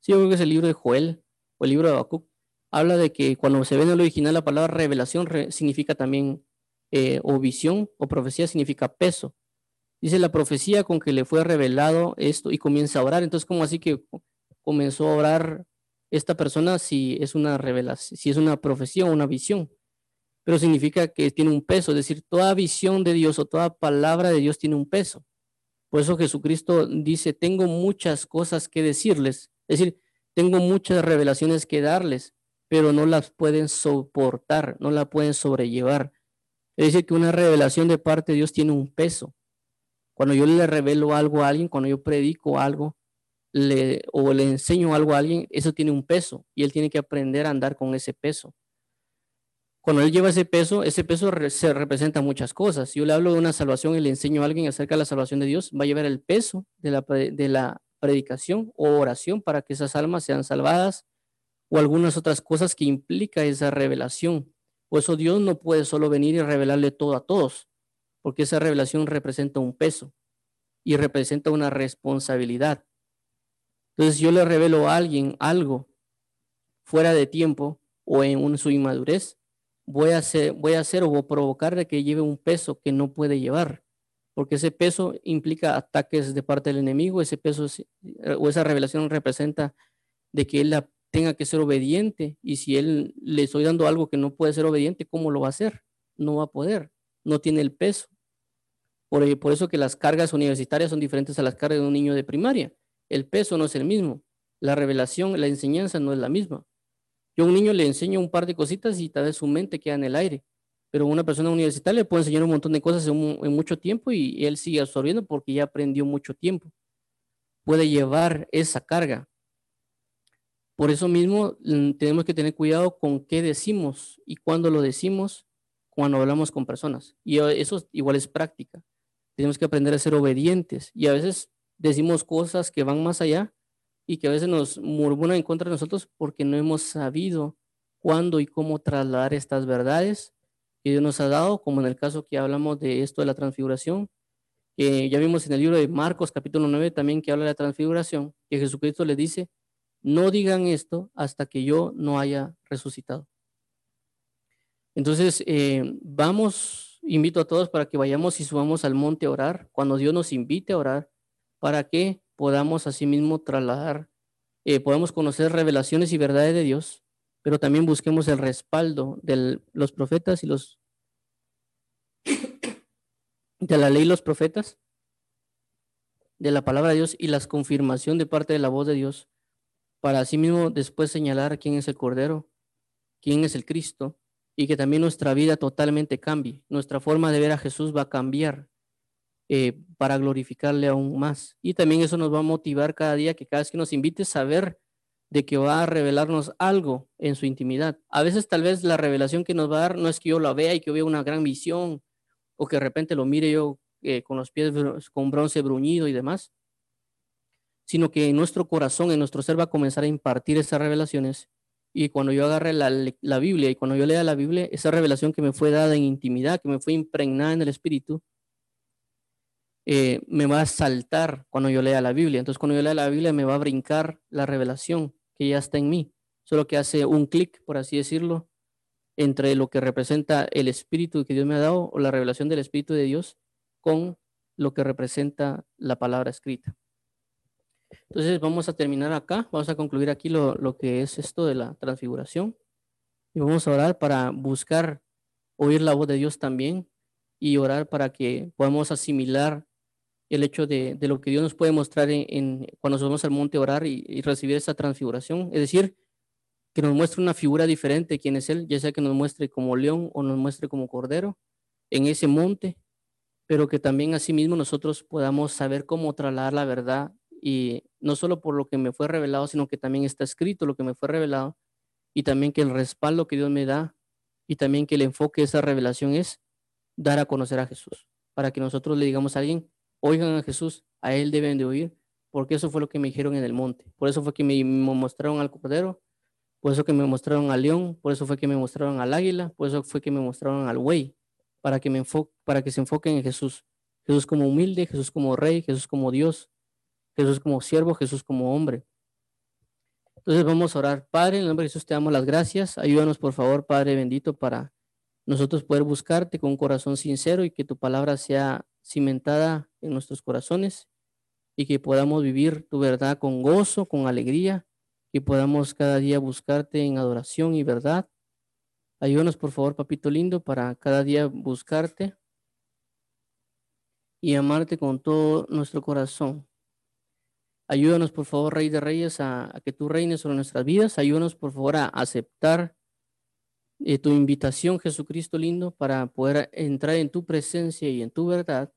Sí, yo creo que es el libro de Joel o el libro de Habacuc habla de que cuando se ve en el original la palabra revelación significa también, eh, o visión o profecía significa peso. Dice la profecía con que le fue revelado esto y comienza a orar. Entonces, como así que comenzó a orar esta persona si es una revelación, si es una profecía o una visión? Pero significa que tiene un peso, es decir, toda visión de Dios o toda palabra de Dios tiene un peso. Por eso Jesucristo dice, tengo muchas cosas que decirles. Es decir, tengo muchas revelaciones que darles, pero no las pueden soportar, no la pueden sobrellevar. Es decir, que una revelación de parte de Dios tiene un peso. Cuando yo le revelo algo a alguien, cuando yo predico algo le, o le enseño algo a alguien, eso tiene un peso y él tiene que aprender a andar con ese peso. Cuando él lleva ese peso, ese peso se representa muchas cosas. Si yo le hablo de una salvación y le enseño a alguien acerca de la salvación de Dios, va a llevar el peso de la, de la predicación o oración para que esas almas sean salvadas o algunas otras cosas que implica esa revelación. Por eso Dios no puede solo venir y revelarle todo a todos, porque esa revelación representa un peso y representa una responsabilidad. Entonces yo le revelo a alguien algo fuera de tiempo o en su inmadurez, voy a hacer, o voy a provocar de que lleve un peso que no puede llevar, porque ese peso implica ataques de parte del enemigo, ese peso o esa revelación representa de que él tenga que ser obediente y si él le estoy dando algo que no puede ser obediente, ¿cómo lo va a hacer? No va a poder, no tiene el peso. Por, por eso que las cargas universitarias son diferentes a las cargas de un niño de primaria. El peso no es el mismo, la revelación, la enseñanza no es la misma. Yo a un niño le enseño un par de cositas y tal vez su mente queda en el aire, pero una persona universitaria le puedo enseñar un montón de cosas en, en mucho tiempo y él sigue absorbiendo porque ya aprendió mucho tiempo. Puede llevar esa carga, por eso mismo mm, tenemos que tener cuidado con qué decimos y cuándo lo decimos cuando hablamos con personas. Y eso igual es práctica. Tenemos que aprender a ser obedientes y a veces decimos cosas que van más allá y que a veces nos murmuran en contra de nosotros porque no hemos sabido cuándo y cómo trasladar estas verdades que Dios nos ha dado, como en el caso que hablamos de esto de la transfiguración, que ya vimos en el libro de Marcos capítulo 9 también que habla de la transfiguración, que Jesucristo le dice, no digan esto hasta que yo no haya resucitado. Entonces, eh, vamos, invito a todos para que vayamos y subamos al monte a orar, cuando Dios nos invite a orar, para que podamos asimismo trasladar, eh, podamos conocer revelaciones y verdades de Dios, pero también busquemos el respaldo de los profetas y los de la ley y los profetas, de la palabra de Dios y la confirmación de parte de la voz de Dios para mismo después señalar quién es el Cordero, quién es el Cristo, y que también nuestra vida totalmente cambie. Nuestra forma de ver a Jesús va a cambiar eh, para glorificarle aún más. Y también eso nos va a motivar cada día que cada vez que nos invite saber de que va a revelarnos algo en su intimidad. A veces tal vez la revelación que nos va a dar no es que yo la vea y que vea una gran visión o que de repente lo mire yo eh, con los pies con bronce bruñido y demás, sino que en nuestro corazón, en nuestro ser va a comenzar a impartir esas revelaciones. Y cuando yo agarre la, Biblia y cuando yo lea la Biblia, esa revelación que me fue dada en intimidad, que me fue impregnada en el Espíritu, eh, me va a saltar cuando yo lea la Biblia. Entonces, cuando yo lea la Biblia, me va a brincar la revelación que ya está en mí. Solo que hace un clic, por así decirlo, entre lo que representa el Espíritu que Dios me ha dado o la revelación del Espíritu de Dios con lo que representa la palabra escrita. Entonces vamos a terminar acá, vamos a concluir aquí lo, que es esto de la transfiguración y vamos a orar para buscar oír la voz de Dios también y orar para que podamos asimilar el hecho de, lo que Dios nos puede mostrar en, cuando vamos al monte a orar y, recibir esa transfiguración. Es decir, que nos muestre una figura diferente quién es Él, ya sea que nos muestre como león o nos muestre como cordero en ese monte, pero que también asimismo nosotros podamos saber cómo trasladar la verdad y no solo por lo que me fue revelado, sino que también está escrito lo que me fue revelado y también que el respaldo que Dios me da y también que el enfoque de esa revelación es dar a conocer a Jesús, para que nosotros le digamos a alguien, oigan a Jesús, a Él deben de oír, porque eso fue lo que me dijeron en el monte, por eso fue que me mostraron al cordero, por eso que me mostraron al león, por eso fue que me mostraron al águila, por eso fue que me mostraron al buey, para que, me para que se enfoquen en Jesús. Jesús como humilde, Jesús como rey, Jesús como Dios, Jesús como siervo, Jesús como hombre. Entonces vamos a orar. Padre, en el nombre de Jesús te damos las gracias. Ayúdanos, por favor, Padre bendito, para nosotros poder buscarte con un corazón sincero y que tu palabra sea cimentada en nuestros corazones y que podamos vivir tu verdad con gozo, con alegría, que podamos cada día buscarte en adoración y verdad. Ayúdanos, por favor, papito lindo, para cada día buscarte y amarte con todo nuestro corazón. Ayúdanos, por favor, Rey de Reyes, a, que tú reines sobre nuestras vidas. Ayúdanos, por favor, a aceptar eh, tu invitación, Jesucristo lindo, para poder entrar en tu presencia y en tu verdad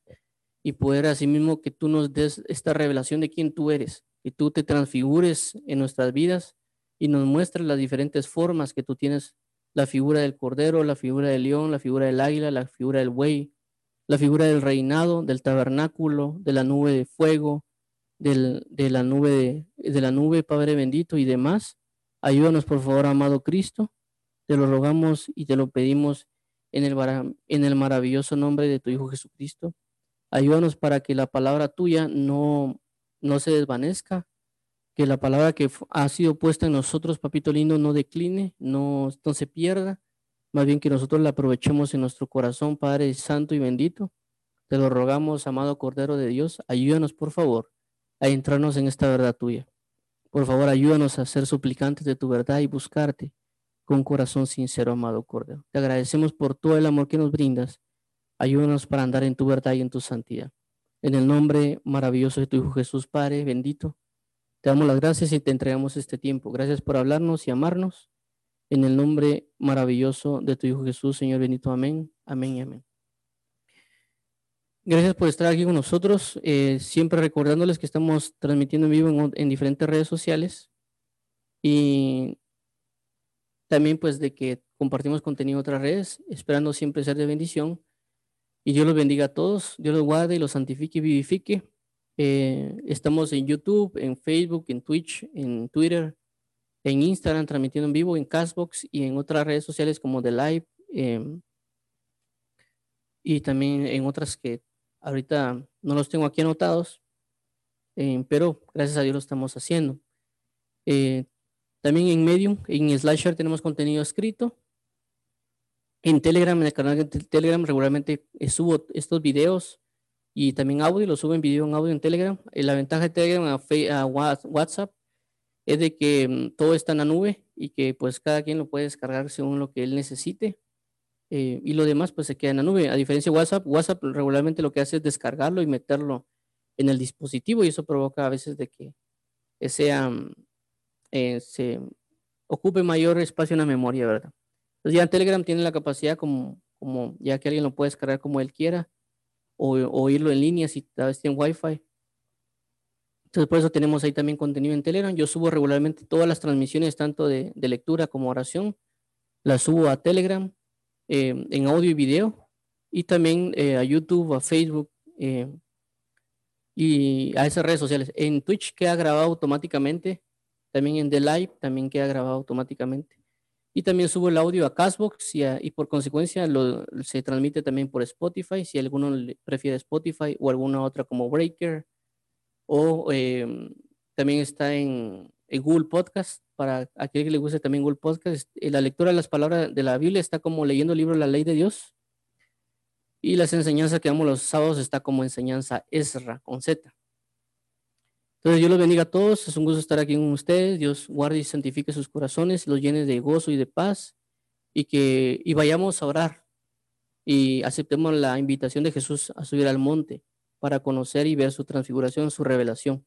y poder asimismo que tú nos des esta revelación de quién tú eres, que tú te transfigures en nuestras vidas y nos muestres las diferentes formas que tú tienes, la figura del cordero, la figura del león, la figura del águila, la figura del buey, la figura del reinado, del tabernáculo, de la nube de fuego, de la nube, de, la nube, Padre bendito y demás. Ayúdanos, por favor, amado Cristo. Te lo rogamos y te lo pedimos en el, en el maravilloso nombre de tu Hijo Jesucristo. Ayúdanos para que la palabra tuya no, no se desvanezca, que la palabra que ha sido puesta en nosotros, papito lindo, no decline, no, no se pierda, más bien que nosotros la aprovechemos en nuestro corazón, Padre Santo y bendito. Te lo rogamos, amado Cordero de Dios, ayúdanos, por favor, a entrarnos en esta verdad tuya. Por favor, ayúdanos a ser suplicantes de tu verdad y buscarte con corazón sincero, amado Cordero. Te agradecemos por todo el amor que nos brindas. Ayúdanos para andar en tu verdad y en tu santidad. En el nombre maravilloso de tu Hijo Jesús, Padre bendito, te damos las gracias y te entregamos este tiempo. Gracias por hablarnos y amarnos. En el nombre maravilloso de tu Hijo Jesús, Señor bendito. Amén. Amén y amén. Gracias por estar aquí con nosotros. Eh, siempre recordándoles que estamos transmitiendo en vivo en, diferentes redes sociales y también pues de que compartimos contenido en otras redes, esperando siempre ser de bendición. Y Dios los bendiga a todos, Dios los guarde y los santifique y vivifique. Eh, estamos en YouTube, en Facebook, en Twitch, en Twitter, en Instagram, transmitiendo en vivo, en Castbox y en otras redes sociales como The Live. Em, y también en otras que Ahorita no los tengo aquí anotados, eh, pero gracias a Dios lo estamos haciendo. Eh, también en Medium, en Slideshare tenemos contenido escrito. En Telegram, en el canal de Telegram regularmente eh, subo estos videos y también audio, los subo en video en audio en Telegram. la ventaja de Telegram a, WhatsApp es de que mm, todo está en la nube y que pues cada quien lo puede descargar según lo que él necesite. Eh, y lo demás pues se queda en la nube. A diferencia de WhatsApp, WhatsApp regularmente lo que hace es descargarlo y meterlo en el dispositivo y eso provoca a veces de que sea, mm, eh, se ocupe mayor espacio en la memoria, ¿verdad? Entonces ya Telegram tiene la capacidad como, como ya que alguien lo puede descargar como él quiera o, oírlo en línea si tal vez tiene Wi-Fi. Entonces por eso tenemos ahí también contenido en Telegram. Yo subo regularmente todas las transmisiones, tanto de, de lectura como oración. Las subo a Telegram eh, en audio y video, y también eh, a YouTube, a Facebook eh, y a esas redes sociales. En Twitch queda grabado automáticamente, también en The Live también queda grabado automáticamente. Y también subo el audio a Castbox y, por consecuencia lo, se transmite también por Spotify, si alguno prefiere Spotify o alguna otra como Breaker. O también está en, Google Podcast para aquel que le guste también Google Podcast, eh, la lectura de las palabras de la Biblia está como leyendo el libro La Ley de Dios. Y las enseñanzas que damos los sábados está como enseñanza Esra con Z. Entonces Dios los bendiga a todos, es un gusto estar aquí con ustedes, Dios guarde y santifique sus corazones, los llene de gozo y de paz y que y vayamos a orar y aceptemos la invitación de Jesús a subir al monte para conocer y ver su transfiguración, su revelación.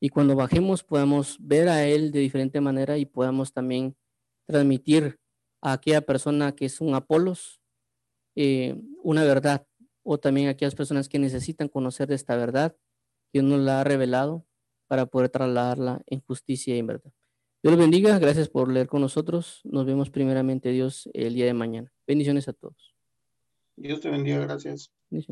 Y cuando bajemos podamos ver a Él de diferente manera y podamos también transmitir a aquella persona que es un Apolos eh, una verdad o también a aquellas personas que necesitan conocer de esta verdad que nos la ha revelado para poder trasladarla en justicia y en verdad. Dios los bendiga, gracias por leer con nosotros. Nos vemos primeramente Dios el día de mañana. Bendiciones a todos. Dios te bendiga, gracias. Bendiciones.